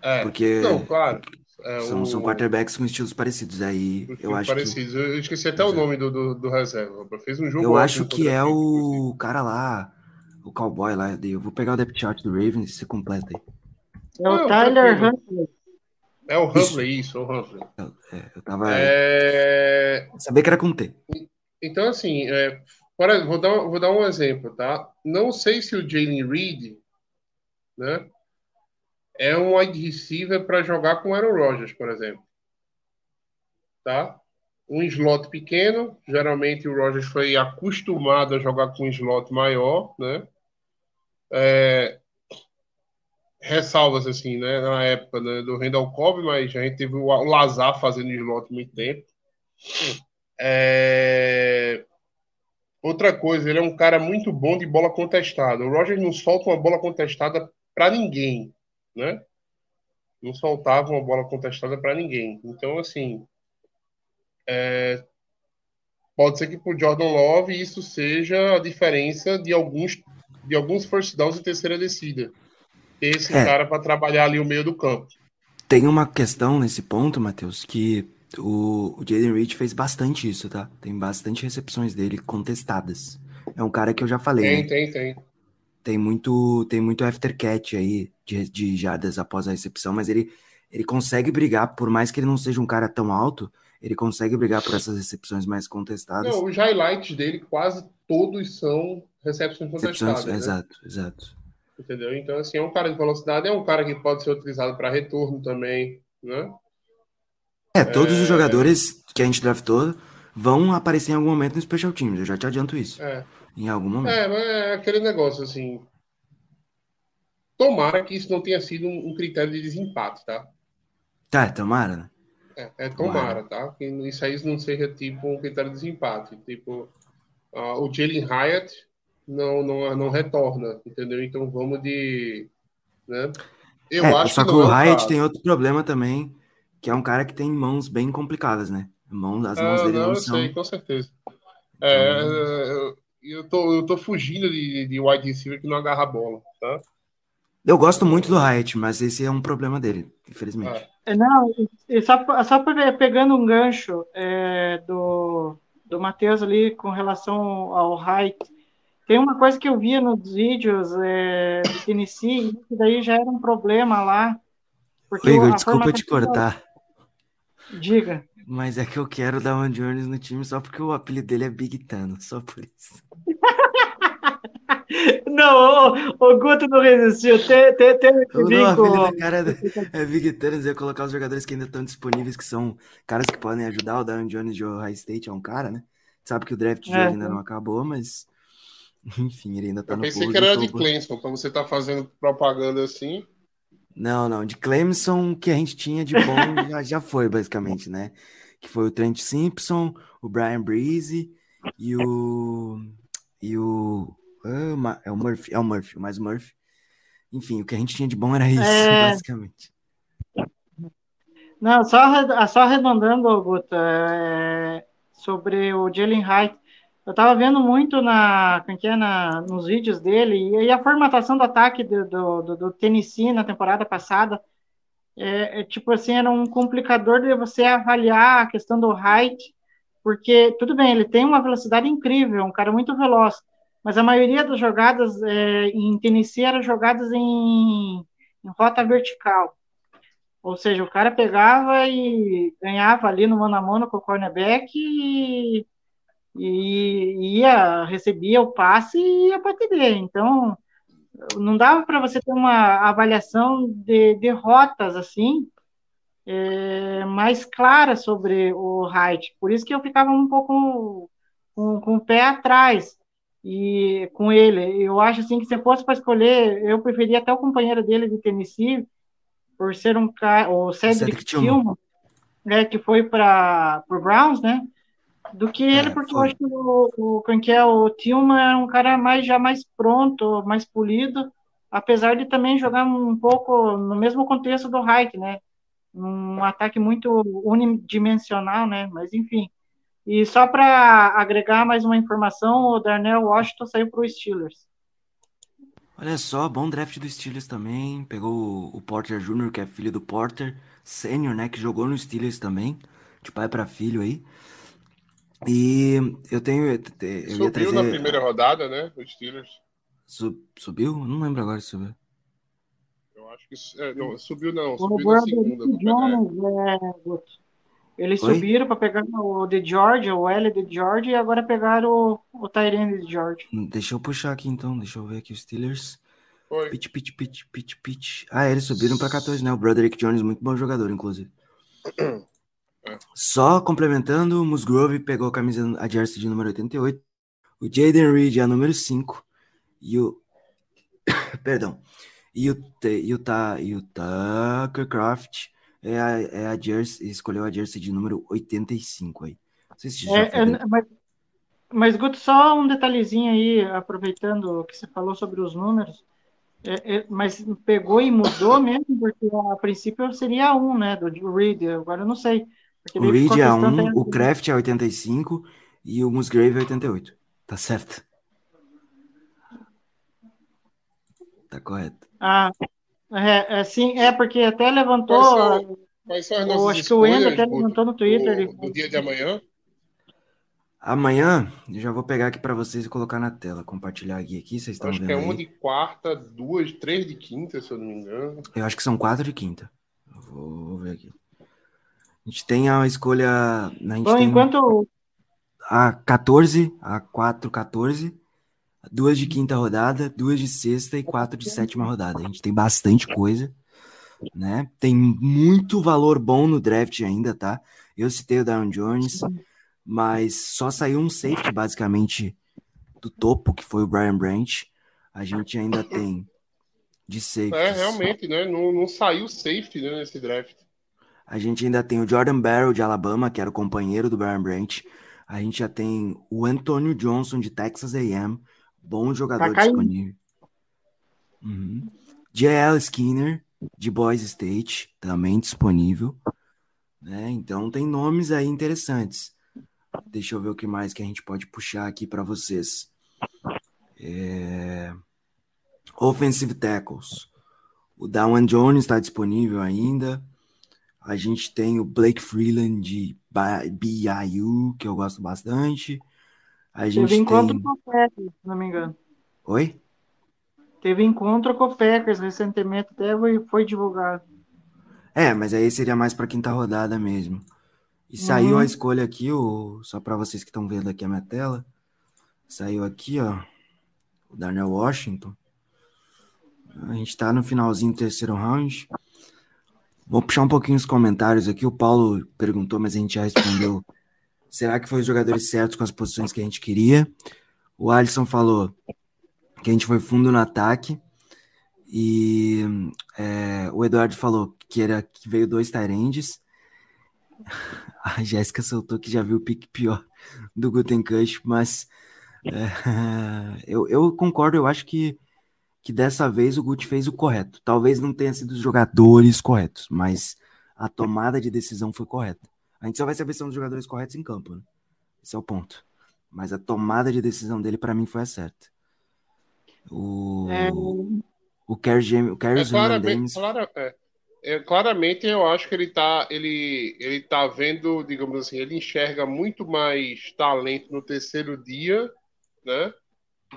É, porque não, claro. É são, o... são quarterbacks com estilos parecidos. Aí eu acho parecidos. Que... Eu esqueci até o nome do, do, do, reserva. Fez um jogo. Eu acho que é o cara lá, o cowboy lá. Eu vou pegar o depth chart do Ravens e você completa aí. É o Tyler Huntley. É o Humphrey, isso, isso o Humphrey. É, eu tava. É... Sabia que era com T. Então, assim, é, para, vou, dar, vou dar um exemplo, tá? Não sei se o Jalen Reed, né, é um wide receiver para jogar com o Aaron Rodgers, por exemplo. Tá? um slot pequeno. Geralmente o Rogers foi acostumado a jogar com um slot maior, né? É, ressalvas assim, né? Na época né, do Randall Cobb, mas a gente teve o Lazar fazendo slot muito tempo. É... Outra coisa, ele é um cara muito bom de bola contestada. O Rogers não solta uma bola contestada para ninguém, né? Não soltava uma bola contestada para ninguém. Então, assim, é... pode ser que para o Jordan Love isso seja a diferença de alguns de alguns first downs em terceira descida. Ter esse é. cara para trabalhar ali o meio do campo. Tem uma questão nesse ponto, Matheus, que o, o Jaden Reed fez bastante isso, tá? Tem bastante recepções dele contestadas. É um cara que eu já falei. Tem, né? tem, tem. Tem muito, tem muito aftercat aí de, de jardas após a recepção, mas ele, ele consegue brigar, por mais que ele não seja um cara tão alto, ele consegue brigar por essas recepções mais contestadas. Não, os highlights dele quase todos são recepções contestadas. Recepções, né? Exato, exato. Entendeu? Então, assim, é um cara de velocidade, é um cara que pode ser utilizado para retorno também, né? É, todos é... os jogadores que a gente draftou vão aparecer em algum momento no Special Teams, eu já te adianto isso. É. Em algum momento. É, mas é aquele negócio assim. Tomara que isso não tenha sido um, critério de desempate, tá? Tá, tomara, né? É, é tomara, tomara, tá? Que isso aí não seja tipo um critério de desempate. Tipo, uh, o Jalen Hyatt não, não, não retorna, entendeu? Então vamos de. Né? Eu é, acho só que, que o Hyatt tem outro problema também, que é um cara que tem mãos bem complicadas, né? Mãos, as mãos ah, dele não, não eu são. Sei, com certeza. É, então... eu, tô, eu tô fugindo de, de wide receiver que não agarra a bola, tá? Eu gosto muito do Hyatt, mas esse é um problema dele, infelizmente. É. Não, e só, só pegando um gancho é, do, do Matheus ali com relação ao Hyatt, tem uma coisa que eu via nos vídeos é, do Tennessee, que daí já era um problema lá, porque Igor, desculpa te cortar. Diga. Mas é que eu quero dar um Jones no time só porque o apelido dele é Big Tano, só por isso. não, o, o Guto não resistiu. Tem, tem, tem não, com... cara é Big Thanos, ia colocar os jogadores que ainda estão disponíveis, que são caras que podem ajudar. O Darren Jones de Ohio State é um cara, né? Sabe que o draft de é, ainda é. não acabou, mas enfim, ele ainda tá eu no pensei que era de Clemson, pra você tá fazendo propaganda assim. Não, não, de Clemson que a gente tinha de bom já, já foi, basicamente, né? Que foi o Trent Simpson, o Brian Breeze e o. E o. Ah, é o Murphy, é o Murphy, mais Murphy. Enfim, o que a gente tinha de bom era isso, é... basicamente. Não, só, só arredondando, Guto, é, sobre o Jalen Hyatt. Eu estava vendo muito na, é é, na, nos vídeos dele e, e, a formatação do ataque do, do, do Tennessee na temporada passada é, é, tipo assim, era um complicador de você avaliar a questão do height, porque tudo bem, ele tem uma velocidade incrível, um cara muito veloz, mas a maioria das jogadas é, em Tennessee eram jogadas em, em rota vertical. Ou seja, o cara pegava e ganhava ali no mano a mano com o cornerback e e ia, recebia o passe e ia para TD. Então, não dava para você ter uma avaliação de, de rotas assim, é, mais clara sobre o height. Por isso que eu ficava um pouco com, com o pé atrás e com ele. Eu acho assim que se fosse para escolher, eu preferia até o companheiro dele de Tennessee, por ser um cara, o Cedric, Cedric Tillman, né, que foi para o Browns, né? Do que ele, é, porque foi. eu acho que o, o, quem é, o Tillman é um cara mais, já mais pronto, mais polido, apesar de também jogar um pouco no mesmo contexto do Hike, né? Um ataque muito unidimensional, né? Mas enfim. E só para agregar mais uma informação, o Darnell Washington saiu para o Steelers. Olha só, bom draft do Steelers também. Pegou o Porter Jr., que é filho do Porter, sênior, né? Que jogou no Steelers também, de pai para filho aí. E eu tenho. Eu subiu trazer... na primeira rodada, né? O Steelers. Sub, subiu? Não lembro agora se subiu. Eu acho que. É, não, subiu não, subiu na segunda. Jones, é, eles Oi? subiram para pegar o de George, o L de George, e agora pegaram o, o Tyrene de George. Deixa eu puxar aqui então, deixa eu ver aqui os Steelers. Oi. Pitch, pitch, pitch, pitch, pitch. Ah, eles subiram para 14, né? O Broderick Jones, muito bom jogador, inclusive. Só complementando, o Musgrove pegou a camisa, a jersey de número 88, o Jaden Reed é a número 5 e o perdão, e o, e o, Ta, e o Tucker Craft é a, é a jersey, escolheu a jersey de número 85 aí. Não sei se já É, foi é, dele. mas, mas, Guto, só um detalhezinho aí, aproveitando o que você falou sobre os números. É, é, mas pegou e mudou mesmo, porque a princípio seria um, né? Do Reed, agora eu não sei. O Reed é questão 1, até- o Kraft é 85 e o Musgrave é 88. Tá certo. Tá correto. Ah, é, é, sim, é porque até levantou. Quais são, quais são Eu acho que o Wendel até levantou no Twitter. do dia de amanhã? Amanhã eu já vou pegar aqui pra vocês e colocar na tela, compartilhar aqui, aqui vocês estão Acho que vendo é uma aí. de quarta, duas, três de quinta, se eu não me engano. Eu acho que são quatro de quinta. Vou ver aqui. A gente tem a escolha. A gente Bom, tem enquanto. a 14, a 4, 14, duas de quinta rodada, duas de sexta e quatro de sétima rodada. A gente tem bastante coisa, né? Tem muito valor bom no draft ainda, tá? Eu citei o Down Jones, mas só saiu um safety basicamente do topo, que foi o Brian Branch. A gente ainda tem de safeties. É, realmente, né? Não, não saiu safe né, nesse draft. A gente ainda tem o Jordan Barrow de Alabama, que era o companheiro do Brian Branch. A gente já tem o Antonio Johnson de Texas A&M, bom jogador Tá disponível. Uhum. J.L. Skinner de Boise State, também disponível. Né? Então tem nomes aí interessantes. Deixa eu ver o que mais que a gente pode puxar aqui para vocês. É... Offensive tackles. O Dawan Jones está disponível ainda. A gente tem o Blake Freeland de BYU, que eu gosto bastante. A gente Teve encontro tem. com o Packers, se não me engano. Oi? Teve encontro com o Packers recentemente, até foi, divulgado. É, mas aí seria mais para quinta rodada mesmo. E saiu Uhum. a escolha aqui, o... só para vocês que estão vendo aqui a minha tela. Saiu aqui, ó, o Darnell Washington. A gente tá no finalzinho do terceiro round. Vou puxar um pouquinho os comentários aqui. O Paulo perguntou, mas a gente já respondeu. Será que foi os jogadores certos com as posições que a gente queria? O Alisson falou que a gente foi fundo no ataque. E é, o Eduardo falou que era que veio dois Tyrandes. A Jéssica soltou que já viu o pique pior do Gutenkust, mas é, eu, eu concordo, eu acho que, que dessa vez o Gut fez o correto. Talvez não tenha sido os jogadores corretos, mas a tomada de decisão foi correta. A gente só vai saber se são os jogadores corretos em campo, né? Esse é o ponto. Mas a tomada de decisão dele, para mim, foi a certa. O, É, o Kerry James- o É claramente, clara- é. É, claramente eu acho que ele tá, ele, ele tá vendo, digamos assim, ele enxerga muito mais talento no terceiro dia, né?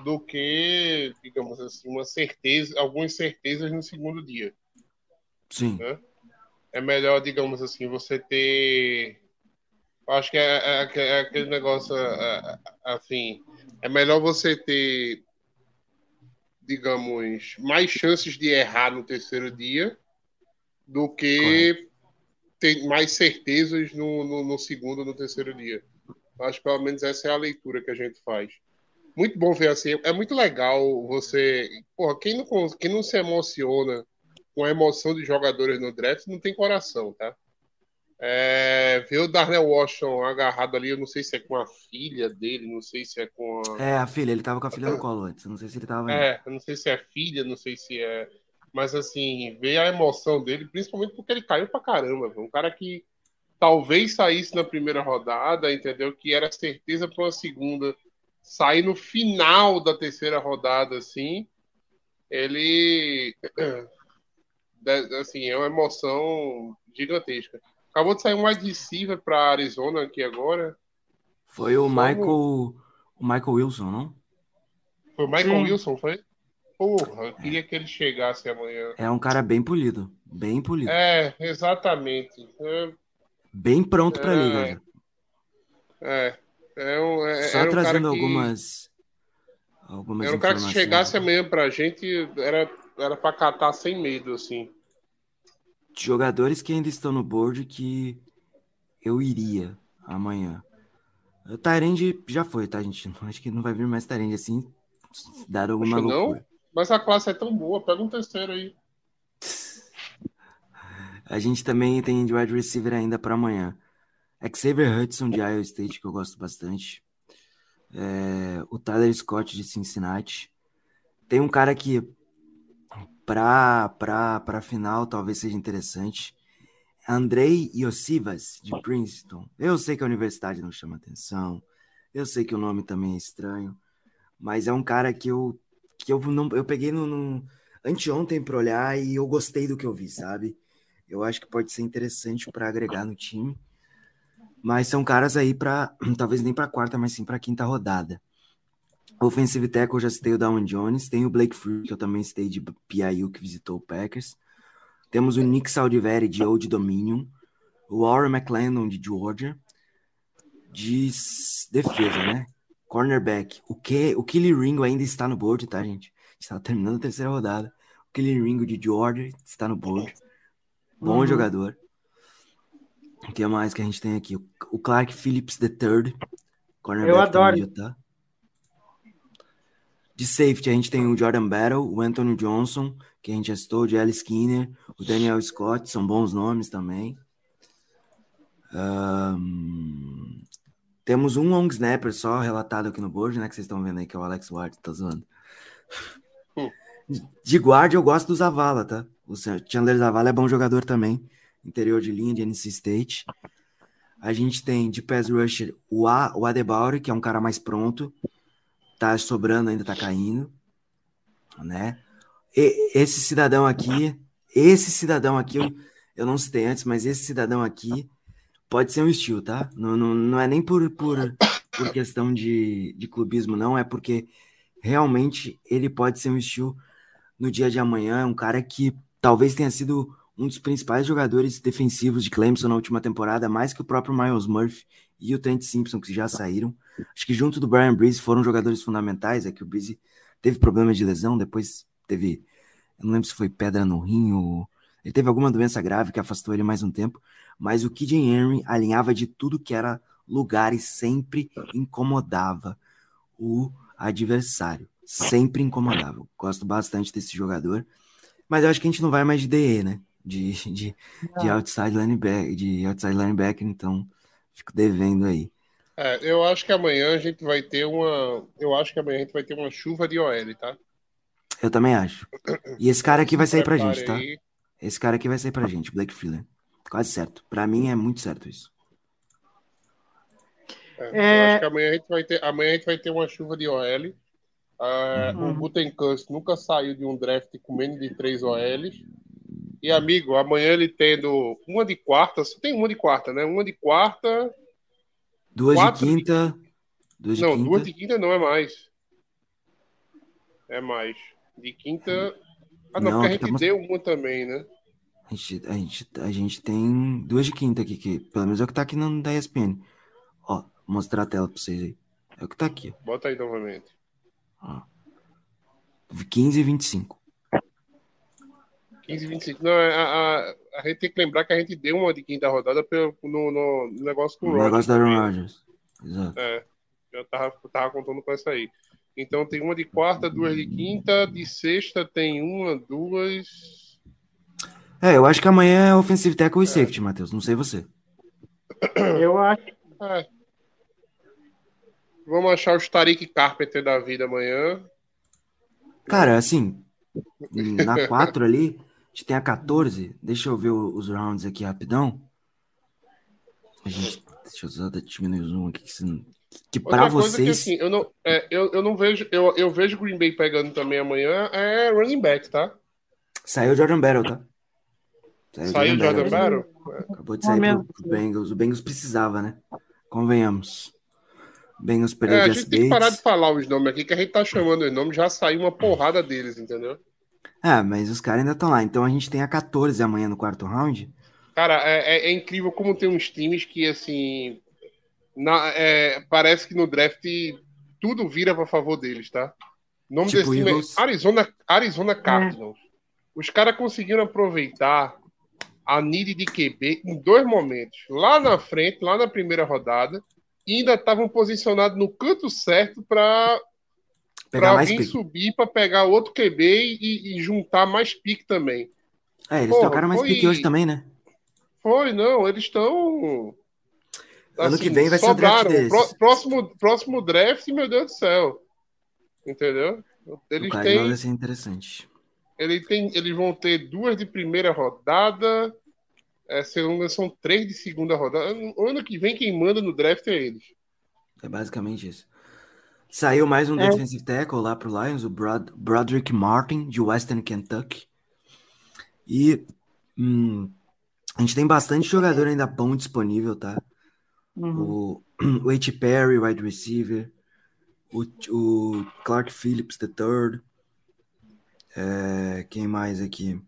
Do que, digamos assim, uma certeza, algumas certezas no segundo dia. Sim, É melhor, digamos assim, você ter. Acho que é, é- é aquele negócio é, é, assim. É melhor você ter, digamos, mais chances de errar no terceiro dia do que ter mais certezas no, no, no segundo ou no terceiro dia. Acho que pelo menos essa é a leitura que a gente faz. Muito bom ver assim. É muito legal você. Porra, quem não, quem não se emociona com a emoção de jogadores no draft não tem coração, tá? É, ver o Darnell Washington agarrado ali, eu não sei se é com a filha dele, não sei se é com a. É, a filha, ele tava com a filha no colo antes. Não sei se ele tava. É, eu não sei se é filha, não sei se é. Mas assim, ver a emoção dele, principalmente porque ele caiu pra caramba. viu? Um cara que talvez saísse na primeira rodada, entendeu? Que era certeza para uma segunda. Sair no final da terceira rodada, assim, ele. Assim, é uma emoção gigantesca. Acabou de sair um wide receiver para Arizona aqui agora. Foi o Michael. O Michael Wilson, não? Foi o Michael Sim. Wilson, foi? Porra, eu queria que ele chegasse amanhã. É um cara bem polido. Bem polido. É, exatamente. É, Bem pronto pra É. liga. já. é, é um, é, Só era um trazendo que, algumas. Algumas Era um cara que chegasse amanhã pra gente, era, era pra catar sem medo, assim. jogadores que ainda estão no board que eu iria amanhã. O Tyrande já foi, tá, gente? Acho que não vai vir mais Tyrande assim, dar alguma Acho loucura. não, mas a classe é tão boa. Pega um terceiro aí. A gente também tem de wide receiver ainda para amanhã. Xavier Hudson de Iowa State, que eu gosto bastante. É, o Tyler Scott de Cincinnati. Tem um cara que para pra, pra final talvez seja interessante. Andrei Iosivas de Princeton. Eu sei que a universidade não chama atenção. Eu sei que o nome também é estranho. Mas é um cara que eu, que eu, não, eu peguei no, no anteontem para olhar e eu gostei do que eu vi, sabe? Eu acho que pode ser interessante para agregar no time. Mas são caras aí para talvez nem para quarta, mas sim para quinta rodada. Offensive tackle, eu já citei o Down Jones. Tem o Blake Free, que eu também citei de PIU, que visitou o Packers. Temos o Nick Saldiveri, de Old Dominion. O Warren McLendon, de Georgia. De defesa, né? Cornerback. O, que, o Kelly Ringo ainda está no board, tá, gente? Está terminando a terceira rodada. O Kelly Ringo, de Georgia, está no board. Bom Uhum. jogador. O que mais que a gente tem aqui? O Clark Phillips III. Cornerback Eu adoro. também de Utah. De safety, a gente tem o Jordan Battle, o Anthony Johnson, que a gente já citou, o Jelly Skinner, o Daniel Scott, são bons nomes também. Ahn, temos um long snapper só relatado aqui no board, né? Que vocês estão vendo aí, que é o Alex Ward, tá zoando. Hum. De guarda, eu gosto do Zavala, tá? O Chandler Zavala é bom jogador também. Interior de linha de NC State. A gente tem de pass rusher o, A, o Adebauri, que é um cara mais pronto. Tá sobrando, ainda tá caindo. Né? E- esse cidadão aqui, esse cidadão aqui, eu, eu não citei antes, mas esse cidadão aqui pode ser um estilo, tá? Não, não, não é nem por, por, por questão de, de clubismo, não. É porque realmente ele pode ser um estilo no dia de amanhã. É um cara que talvez tenha sido um dos principais jogadores defensivos de Clemson na última temporada, mais que o próprio Miles Murphy e o Trent Simpson, que já saíram. Acho que junto do Brian Breeze foram jogadores fundamentais. É que o Breeze teve problema de lesão, depois teve. Eu não lembro se foi pedra no rim ou. Ele teve alguma doença grave que afastou ele mais um tempo. Mas o Kid Henry alinhava de tudo que era lugar e sempre incomodava o adversário. Sempre incomodava. Eu Gosto bastante desse jogador. Mas eu acho que a gente não vai mais de DE, né? De, de, de outside linebacker, de outside linebacker, então fico devendo aí. É, eu acho que amanhã a gente vai ter uma. Eu acho que amanhã a gente vai ter uma chuva de OL, tá? Eu também acho. E esse cara aqui vai sair pra gente, tá? aí. Esse cara aqui vai sair pra gente, Blake Freeland. Quase certo. Pra mim é muito certo isso. É, É. Eu acho que amanhã a gente vai ter, amanhã a gente vai ter uma chuva de OL. Ah, Uhum. O Gutenkust nunca saiu de um draft com menos de três OLs. E, amigo, amanhã ele tendo uma de quarta, só tem uma de quarta, né? Uma de quarta. Duas Quatro de de- quinta. Duas de não, quinta. duas de quinta não é mais. É mais. De quinta. Ah, não, Não, porque a tá gente most- deu uma também, né? A gente, a, gente, a gente tem duas de quinta aqui, que pelo menos é o que tá aqui no, da ESPN. Ó, vou mostrar a tela pra vocês aí. É o que tá aqui, Bota aí novamente. ó. 15 e 25. 15 25. Não, é, a, a, a gente tem que lembrar que a gente deu uma de quinta rodada pelo, no, no, no negócio com O Rodgers negócio da Aaron? Rodgers. Exato. É, eu tava, tava contando com essa aí. Então tem uma de quarta, duas de quinta, de sexta tem uma, duas. É, eu acho que amanhã é offensive tackle e safety, Matheus. Não sei você. Eu acho. É. Vamos achar os Tariq Carpenter da vida amanhã. Cara, assim, na 4 ali, gente tem a 14. Deixa eu ver os rounds aqui rapidão. A gente, deixa eu só diminuir o zoom aqui. Que, se- que pra Outra coisa que vocês. assim, eu não, é, eu, eu não vejo, eu, eu vejo Green Bay pegando também amanhã é running back, tá? Saiu o Jordan Battle, tá? Saiu o Jordan aqui. Battle? Acabou de sair pro, pro Bengals. O Bengals precisava, né? Convenhamos. Bengals perdeu É, a gente tem que parar de falar os nomes aqui, que a gente tá chamando os nomes, já saiu uma porrada deles, entendeu? Ah, mas os caras ainda estão lá. Então a gente tem a 14 amanhã no quarto round. Cara, é, é- é incrível como tem uns times que, assim, na- é, parece que no draft tudo vira pra favor deles, tá? O nome Tipo desse time Eagles. é Arizona, Arizona Cardinals. Os caras conseguiram aproveitar a need de QB em dois momentos. Lá na frente, lá na primeira rodada, e ainda estavam posicionados no canto certo para alguém pique. subir para pegar outro QB e, e, juntar mais pique também. É, eles Porra, tocaram mais foi... pique hoje também, né? Foi, não, eles estão. Ano que assim, vem vai sobraram. ser o draft próximo, próximo draft, meu Deus do céu. Entendeu? Eles têm. Vai ser interessante. Ele tem, eles vão ter duas de primeira rodada. É, segunda, são três de segunda rodada. Ano que vem, quem manda no draft é eles. É basicamente isso. Saiu mais um é. defensive tackle lá pro Lions, o Brod Broderick Martin, de Western Kentucky. E hum, a gente tem bastante jogador ainda bom disponível, tá? Uhum. O, o H. Perry, wide receiver. O, o Clark Phillips, the third. É, quem mais aqui?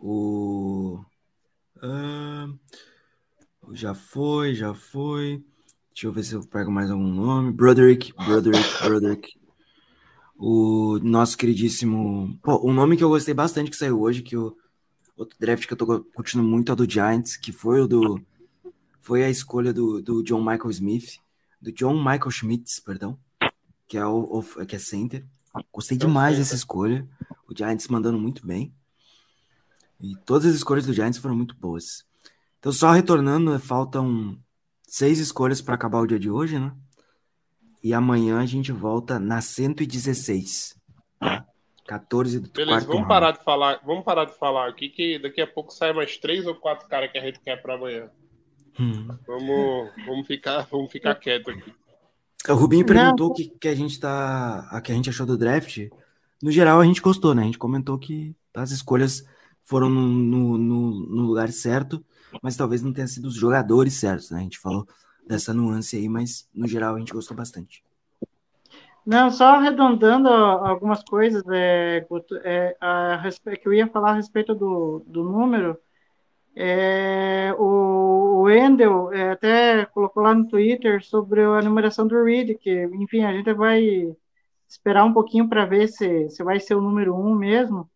O. Uh, já foi, já foi. Deixa eu ver se eu pego mais algum nome. Broderick, Broderick, Broderick. O nosso queridíssimo. Pô, um nome que eu gostei bastante que saiu hoje, que o outro draft que eu tô curtindo muito é o do Giants, que foi o do. Foi a escolha do, do John Michael Smith, do John Michael Schmitz, perdão, que é o, o que é center. Gostei demais dessa escolha. O Giants mandando muito bem. E todas as escolhas do Giants foram muito boas. Então, só retornando, faltam seis escolhas para acabar o dia de hoje, né? E amanhã a gente volta na 116. Tá? 14 do Beleza, quarto vamos parar de falar, vamos parar de falar aqui que daqui a pouco sai mais três ou quatro caras que a gente quer para amanhã. Hum. Vamos, vamos ficar, vamos ficar quieto aqui. O Rubinho perguntou o que, que a gente tá. A que a gente achou do draft. No geral, a gente gostou, né? A gente comentou que as escolhas foram no, no, no lugar certo, mas talvez não tenha sido os jogadores certos, né? A gente falou dessa nuance aí, mas no geral a gente gostou bastante. Não, só arredondando algumas coisas, é, é, a, que eu ia falar a respeito do, do número, é, o, o Endel é, até colocou lá no Twitter sobre a numeração do Reed, que, enfim, a gente vai esperar um pouquinho para ver se, se vai ser o número um mesmo,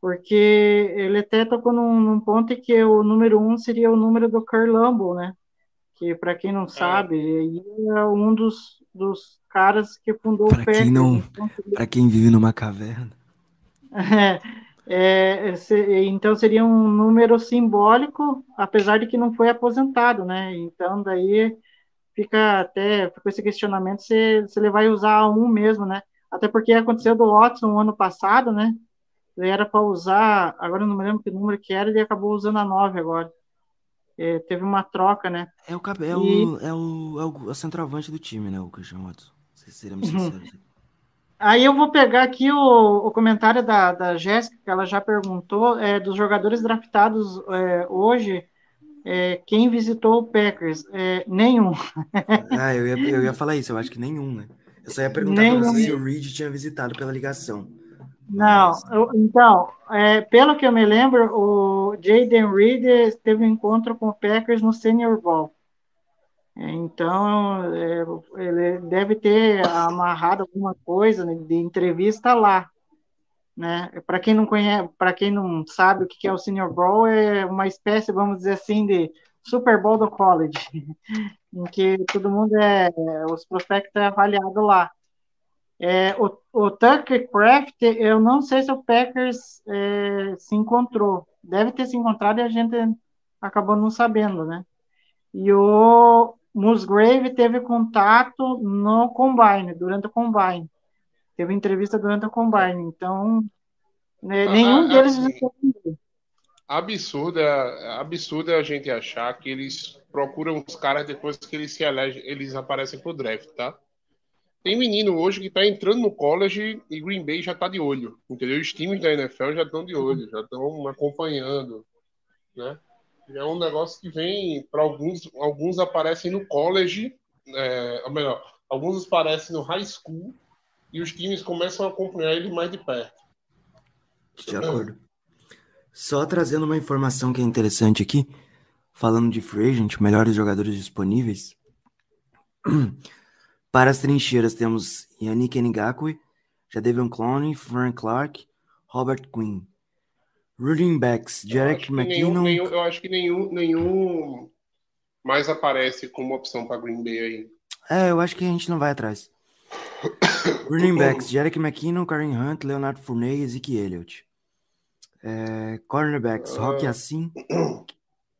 porque ele até tocou num, num ponto em que o número um seria o número do Curl né? Que, para quem não é. sabe, é um dos, dos caras que fundou pra o. Quem não, então, para quem vive numa caverna. É, é, então seria um número simbólico, apesar de que não foi aposentado, né? Então daí fica até com esse questionamento se, se ele vai usar um mesmo, né? Até porque aconteceu do Watson ano passado, né? Era para usar, agora não me lembro que número que era, ele acabou usando a 9 agora. É, teve uma troca, né? É o, é, e... o, é, o, é o centroavante do time, né? O Christian Watson. Seremos uhum. sinceros. Aí eu vou pegar aqui o, o comentário da, da Jéssica, que ela já perguntou, é, dos jogadores draftados é, hoje, é, quem visitou o Packers? É, nenhum. ah, eu ia, eu ia falar isso, eu acho que nenhum, né? Eu só ia perguntar nenhum. pra você se o Reed tinha visitado pela ligação. Não, eu, então, é, pelo que eu me lembro, o Jaden Reed teve um encontro com o Packers no Senior Bowl. Então, é, ele deve ter amarrado alguma coisa de entrevista lá, né? Para quem não conhece, para quem não sabe o que é o Senior Bowl, é uma espécie, vamos dizer assim, de Super Bowl do college, em que todo mundo é, os prospectos é avaliado lá. É, o, o Tucker Craft, eu não sei se o Packers é, se encontrou, deve ter se encontrado e a gente acabou não sabendo, né? E o Musgrave teve contato no Combine, durante o Combine. Teve entrevista durante o Combine. Então, né, ah, nenhum ah, deles assim, absurdo, é, absurdo é a gente achar que eles procuram os caras depois que eles se elegem, eles aparecem pro draft, tá? Tem menino hoje que tá entrando no college e Green Bay já tá de olho, entendeu? Os times da NFL já estão de olho, já estão acompanhando, né? É um negócio que vem para alguns, alguns aparecem no college, é, ou melhor, alguns aparecem no high school e os times começam a acompanhar ele mais de perto. De acordo. Só trazendo uma informação que é interessante aqui, falando de free agent, melhores jogadores disponíveis. Para as trincheiras temos Yannick Ngakwe, Jadavion Clowney, Frank Clark, Robert Quinn. Running backs, Jarek McKinnon. Nenhum, eu acho que nenhum, nenhum mais aparece como opção para Green Bay aí. É, eu acho que a gente não vai atrás. Running backs, Jarek McKinnon, Karen Hunt, Leonardo Fournette e Ezekiel Elliott. É, cornerbacks, uh... Rocky Assim,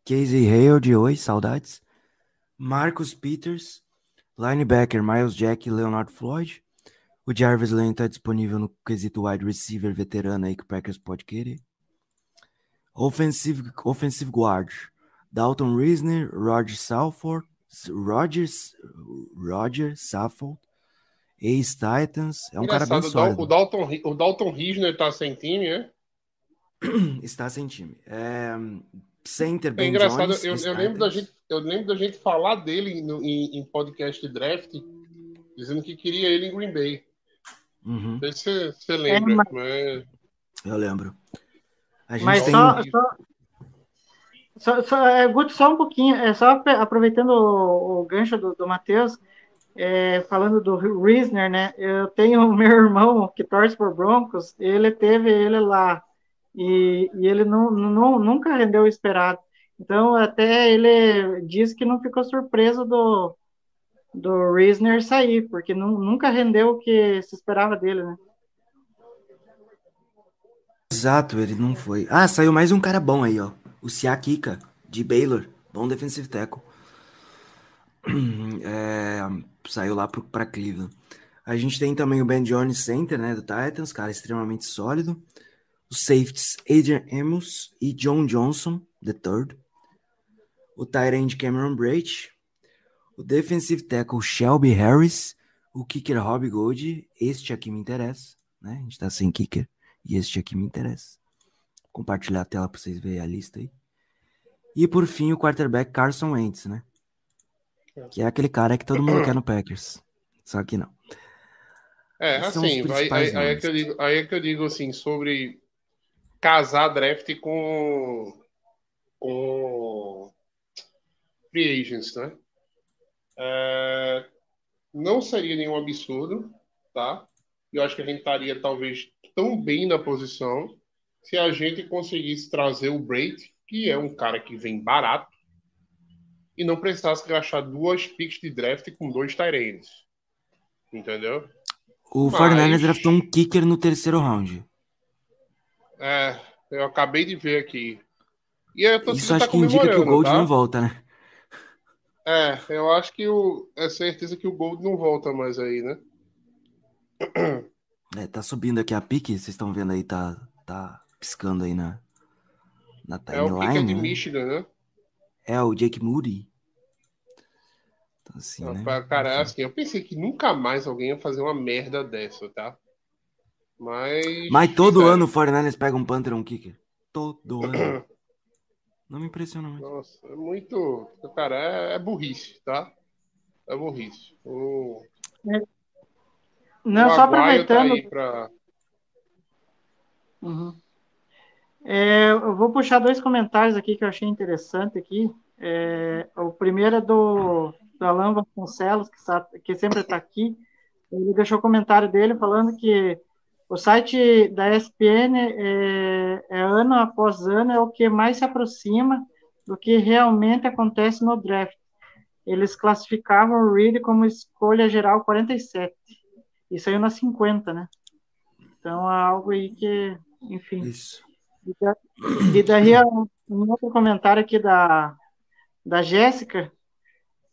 Casey Hale de Oi, saudades. Marcus Peters, linebacker, Miles Jack e Leonardo Floyd. O Jarvis Lane está disponível no quesito wide receiver veterano aí que o Packers pode querer. Offensive, offensive guard, Dalton Risner, Roger Salford, Rogers, Roger Saffold, ex-Titans. É um cara bem sólido. O Dalton, o Dalton Risner tá sem time, é? Está sem time. É, center, é engraçado, Jones, eu, eu lembro da gente, eu lembro da gente falar dele no, em, em, podcast draft, dizendo que queria ele em Green Bay. Uhum. Não sei se você lembra, é, mas... mas... Eu lembro. mas tem... só, só, só, só, é, Guto, só um pouquinho, é só aproveitando o, o gancho do, do Matheus, é, falando do Reisner, né? Eu tenho o meu irmão que torce por Broncos, ele teve ele lá e, e ele não, não, nunca rendeu o esperado. Então, até ele diz que não ficou surpreso do, do Reisner sair, porque não, nunca rendeu o que se esperava dele, né? Exato, ele não foi. Ah, saiu mais um cara bom aí, ó. O Siakika, de Baylor. Bom defensive tackle. É, saiu lá para Cleveland. A gente tem também o Ben Jones Center, né, do Titans, cara extremamente sólido. Os safeties Adrian Amos e John Johnson, the third. O tight end Cameron Braid. O defensive tackle Shelby Harris. O kicker Rob Gold. Este aqui me interessa, né? A gente tá sem kicker. E este aqui me interessa. Vou compartilhar a tela para vocês verem a lista aí. E por fim, o quarterback Carson Wentz, né? Que é aquele cara que todo mundo quer no Packers. Só que não. É, Esses assim, aí, aí, aí, é que eu digo, aí é que eu digo assim, sobre casar draft com, com free agents, né? É, não seria nenhum absurdo, tá? Eu acho que a gente estaria talvez tão bem na posição se a gente conseguisse trazer o Braid, que é um cara que vem barato, e não precisasse gastar duas picks de draft com dois Tyrands. Entendeu? O Mas... 49ers draftou um kicker no terceiro round. É, eu acabei de ver aqui. E eu tô, Isso acho tá que indica que o Gold tá? não volta, né? É, eu acho que o, é certeza que o Gold não volta mais aí, né? É, tá subindo aqui a pique, vocês estão vendo aí, tá, tá piscando aí na, na timeline. É o pique é de né? Michigan, né? É, o Jake Moody. Então, assim, né? Cara, assim, eu pensei que nunca mais alguém ia fazer uma merda dessa, tá? Mas. Mas todo é. ano o 49ers pega um Panther um kicker. Todo ano. Não me impressiona muito. Nossa, é muito. Cara, é, é burrice, tá? É burrice. O... Não, o só tá aproveitando. Tá pra... uhum. é, eu vou puxar dois comentários aqui que eu achei interessante aqui. É, o primeiro é do, do Alan Vasconcelos, que, que sempre está aqui. Ele deixou o comentário dele falando que o site da ESPN, é, é, ano após ano, é o que mais se aproxima do que realmente acontece no draft. Eles classificavam o Reed como escolha geral 47. E saiu na 50, né? Então é algo aí que, enfim. Isso. E daí um outro comentário aqui da, da Jéssica,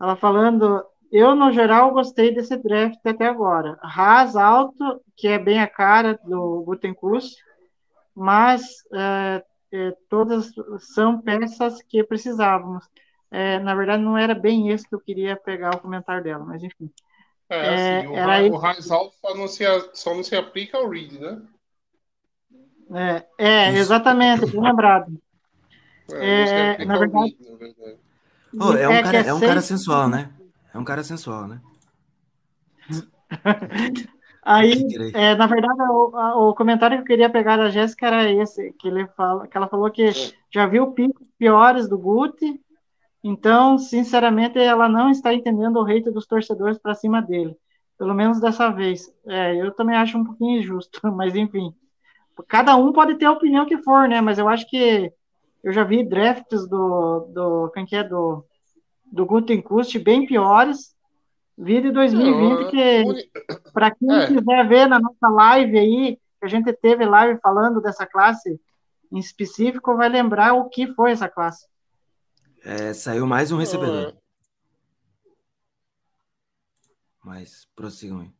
ela falando, eu no geral gostei desse draft até agora. Ras alto, que é bem a cara do Gutenkust, mas é, é, todas são peças que precisávamos. É, na verdade, não era bem esse que eu queria pegar o comentário dela, mas enfim. É, assim, o, era o Ras alto só não, se, só não se aplica ao Reed, né? É, é exatamente, bem lembrado. É, na verdade, Reed, na verdade. Oh, é, um é cara, é, é um cara sensual, né? É um cara sensual, né? Aí, é, na verdade, o, o, comentário que eu queria pegar da Jéssica era esse, que, ele fala, que ela falou que já viu picos piores do Guti, então, sinceramente, ela não está entendendo o hate dos torcedores para cima dele, pelo menos dessa vez. É, eu também acho um pouquinho injusto, mas enfim. cada um pode ter a opinião que for, né? Mas eu acho que eu já vi drafts do, do quem que é, do, do Gutenkust bem piores. Vi de 2020 Não, que, para quem é. quiser ver na nossa live aí, que a gente teve live falando dessa classe em específico, vai lembrar o que foi essa classe. É, saiu mais um recebedor. Mas prossigam aí.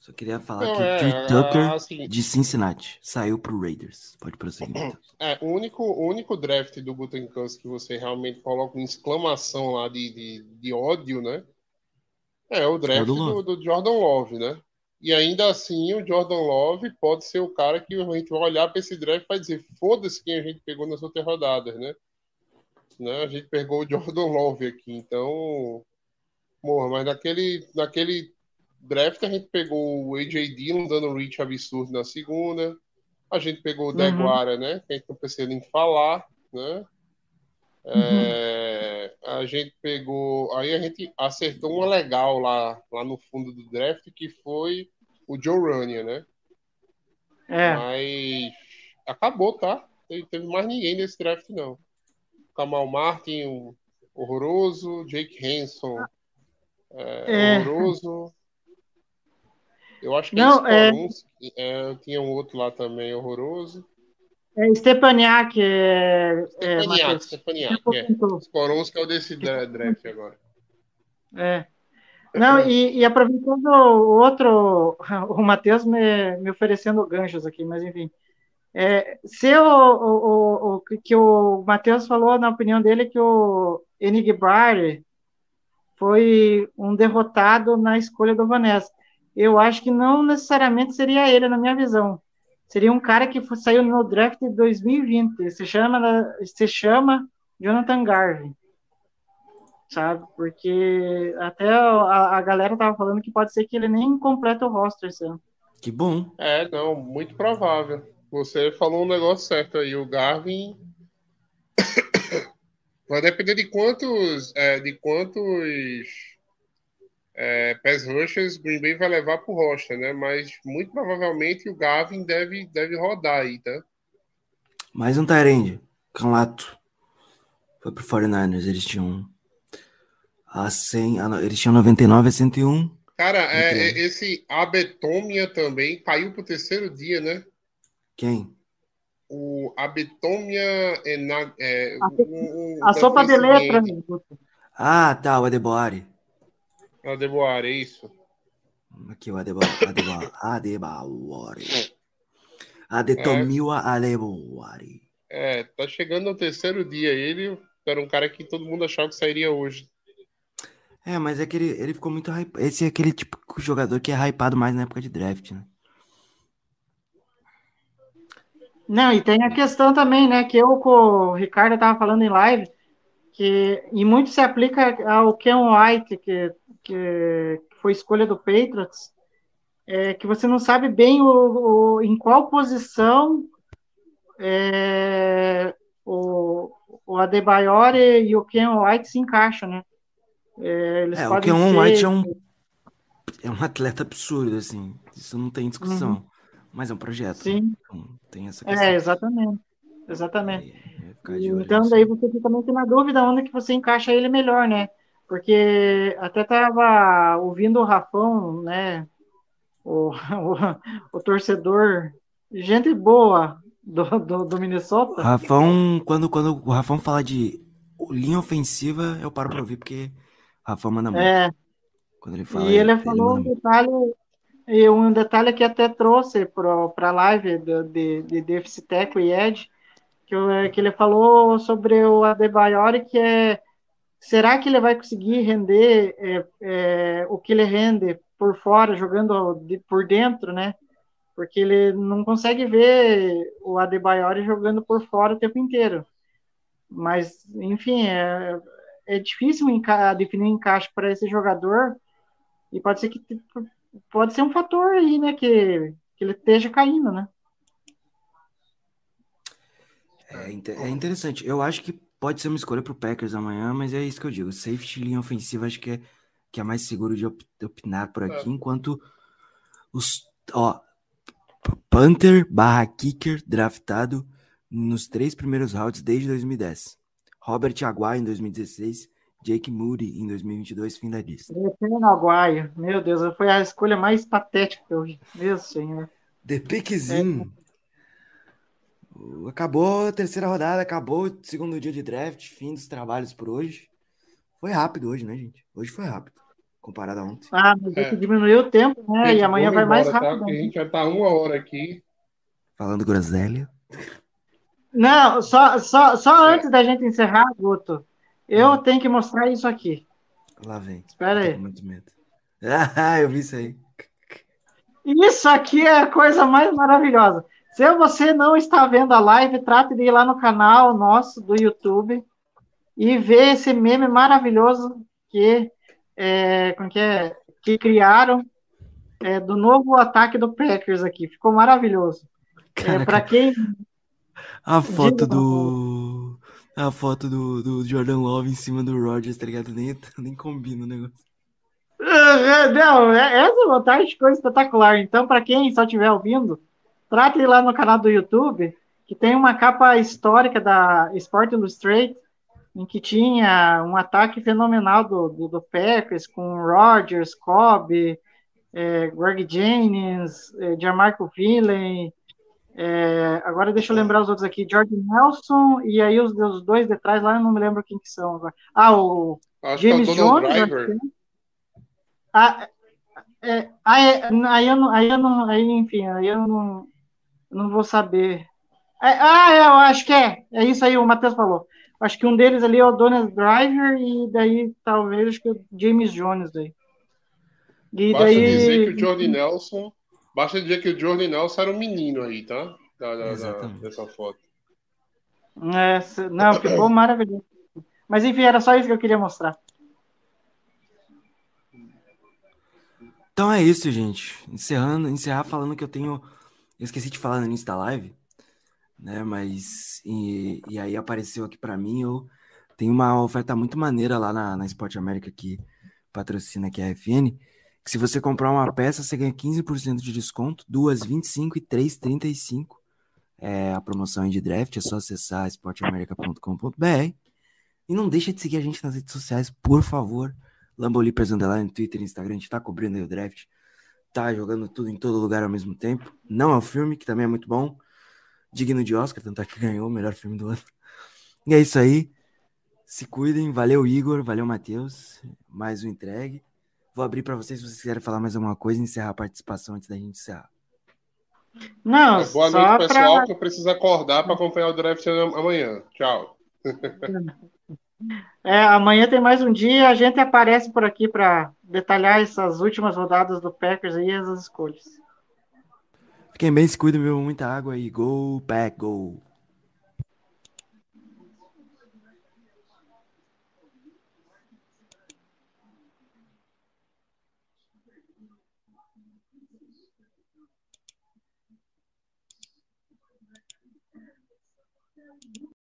Só queria falar Não, que é, o Trey Tucker assim, de Cincinnati saiu para o Raiders. Pode prosseguir. É, o único, o único draft do Gutenkust que você realmente coloca uma exclamação lá de, de, de ódio, né? É o draft é do, do, Jordan Love, né? E ainda assim, o Jordan Love pode ser o cara que a gente vai olhar para esse draft e vai dizer: foda-se quem a gente pegou nas outras rodadas, né? né? A gente pegou o Jordan Love aqui, então. Morra, mas naquele, naquele draft a gente pegou o AJ Dillon dando um reach absurdo na segunda. A gente pegou o Deguara, uhum. né? Que a gente não precisa nem falar, né? Uhum. É, a gente pegou. Aí a gente acertou uma legal lá, lá no fundo do draft, que foi o Joe Running, né? É. Mas acabou, tá? Não teve mais ninguém nesse draft, não. Kamal Martin, horroroso. Jake Hanson, é, é. horroroso. Eu acho que não, é... é... tinha um outro lá também horroroso. É Stepaniak. É, Stepaniak, é, Stepaniak, é. Skoronski é o desse draft agora. É. Não, e, e, aproveitando o outro, o Matheus me, me oferecendo ganchos aqui, mas enfim. É, se o, o, o, que o Matheus falou, na opinião dele, que o Enigbar foi um derrotado na escolha do Vanessa eu acho que não necessariamente seria ele, na minha visão. Seria um cara que saiu no draft de 2020. Se chama, se chama Jonathan Garvey. Sabe? Porque até a, a galera tava falando que pode ser que ele nem completa o roster esse ano. Que bom. É, não, muito provável. Você falou um negócio certo aí. O Garvin vai depender de quantos, é, de quantos é, pass rushers, Green Bay vai levar pro rocha, né? Mas muito provavelmente o Gavin deve, deve rodar aí, tá? Mais um Tyrande, Canlato. Foi pro 49ers, eles tinham a 100, eles tinham 99 a 101. Cara, é, é, esse Abetomia também caiu pro terceiro dia, né? Quem? O Abetomia é, na, é a, o, o, a sopa de letra. Ah, tá, o Adeboari. Adeboar, é isso? Aqui o Adeboar. Adeboar. Adeboari. Adetomiwa é. Adeboari. É, tá chegando no terceiro dia. Ele era um cara que todo mundo achava que sairia hoje. É, mas é que ele, ele ficou muito hypado. Esse é aquele tipo de jogador que é hypado mais na época de draft, né? Não, e tem a questão também, né? Que eu com o Ricardo tava falando em live, que e muito se aplica ao Ken White, que que, foi escolha do Patriots, é, que você não sabe bem o, o em qual posição é, o, o Adebayor e o Ken White se encaixam, né? É, eles é o Ken ser... White é um, é um atleta absurdo, assim, isso não tem discussão, uhum. mas é um projeto. Sim. Então, tem essa questão. É, exatamente. Exatamente. Então, daí você fica muito na dúvida onde que você encaixa ele melhor, né? porque até estava ouvindo o Rafão, né, o, o, o, torcedor, gente boa do, do, do Minnesota. Rafão, quando, quando o Rafão fala de linha ofensiva, eu paro para ouvir, porque o Rafão manda muito. É. Quando ele fala, e ele, ele falou um detalhe, e um detalhe que até trouxe para a live de, de, de Deficit e Ed, que, que ele falou sobre o Adebayor, que é será que ele vai conseguir render é, é, o que ele rende por fora, jogando de, por dentro, né? Porque ele não consegue ver o Adebayor jogando por fora o tempo inteiro. Mas, enfim, é, é difícil definir um encaixe para esse jogador e pode ser que pode ser um fator aí, né, que, que ele esteja caindo, né? É, é interessante. Eu acho que pode ser uma escolha para o Packers amanhã, mas é isso que eu digo. Safety linha ofensiva acho que é, que é mais seguro de opinar por aqui, é. enquanto os. Ó, Punter barra kicker draftado nos três primeiros rounds desde 2010. Robert Aguayo em 2016, Jake Moody em 2022, fim da lista. Eterno Aguayo, meu Deus, foi a escolha mais patética que eu vi. Meu senhor. The Pickzinho. Acabou a terceira rodada, acabou o segundo dia de draft, fim dos trabalhos por hoje. Foi rápido hoje, né, gente? Hoje foi rápido, comparado a ontem. Ah, mas é que diminuiu o tempo, né? Gente, e amanhã vai vamos mais embora, tá? rápido. Porque a gente já tá uma hora aqui. Falando groselha. Não, só, só, só É. antes da gente encerrar, Guto, eu tenho que mostrar isso aqui. Lá vem. Espera aí. muito medo. Ah, eu vi isso aí. Isso aqui é a coisa mais maravilhosa. Se você não está vendo a live, trate de ir lá no canal nosso do YouTube e ver esse meme maravilhoso que, é, como que, é, que criaram é, do novo ataque do Packers aqui. Ficou maravilhoso. É, Para quem. a foto do. A foto do, do Jordan Love em cima do Rodgers, tá ligado? Nem, nem combina o negócio. Ah, Não, é- essa montagem de coisa espetacular. Então, para quem só estiver ouvindo, trate lá no canal do YouTube, que tem uma capa histórica da Sport Illustrated, em que tinha um ataque fenomenal do, do, do Packers, com Rodgers, Cobb, é, Greg Jennings, é, Gianmarco Villen, é, agora deixa eu lembrar os outros aqui, George Nelson, e aí os, os dois de trás lá, eu não me lembro quem que são agora. Ah, o Acho James é o Jones, é. Ah, é, é, aí eu não, aí eu não, aí, enfim, aí eu não, não vou saber. É, ah, é, eu acho que é, é isso aí, o Matheus falou. Acho que um deles ali é o Donald Driver e daí talvez acho que é o James Jones daí. E Basta daí, dizer que o Jordan Nelson. Basta dizer que o Jordan Nelson era um menino aí, tá? Da, da- da- dessa foto. é, não, ficou maravilhoso. Mas enfim, era só isso que eu queria mostrar. Então é isso, gente. Encerrando, encerrar falando que eu tenho. Eu esqueci de falar no início da live, né? Mas. E, e aí apareceu aqui pra mim. Eu tenho uma oferta muito maneira lá na, na Sport América que patrocina aqui a FN. Que se você comprar uma peça, você ganha 15% de desconto, duas 25 e três 35. É a promoção de draft, é só acessar esporteamerica.com.br. E não deixa de seguir a gente nas redes sociais, por favor. Lambolipers Underline Twitter, Instagram, a gente tá cobrindo aí o draft. Tá jogando tudo em todo lugar ao mesmo tempo. Não é um filme, que também é muito bom. Digno de Oscar, tanto é que ganhou o melhor filme do ano. E é isso aí. Se cuidem. Valeu, Igor. Valeu, Matheus. Mais um entregue. Vou abrir para vocês se vocês quiserem falar mais alguma coisa e encerrar a participação antes da gente encerrar. Não, Boa só noite, pra- pessoal, que eu preciso acordar para acompanhar o draft amanhã. Tchau. É, amanhã tem mais um dia, a gente aparece por aqui para detalhar essas últimas rodadas do Packers e as escolhas. Fiquem bem, se cuidem, bebam muita água e go, pack, go.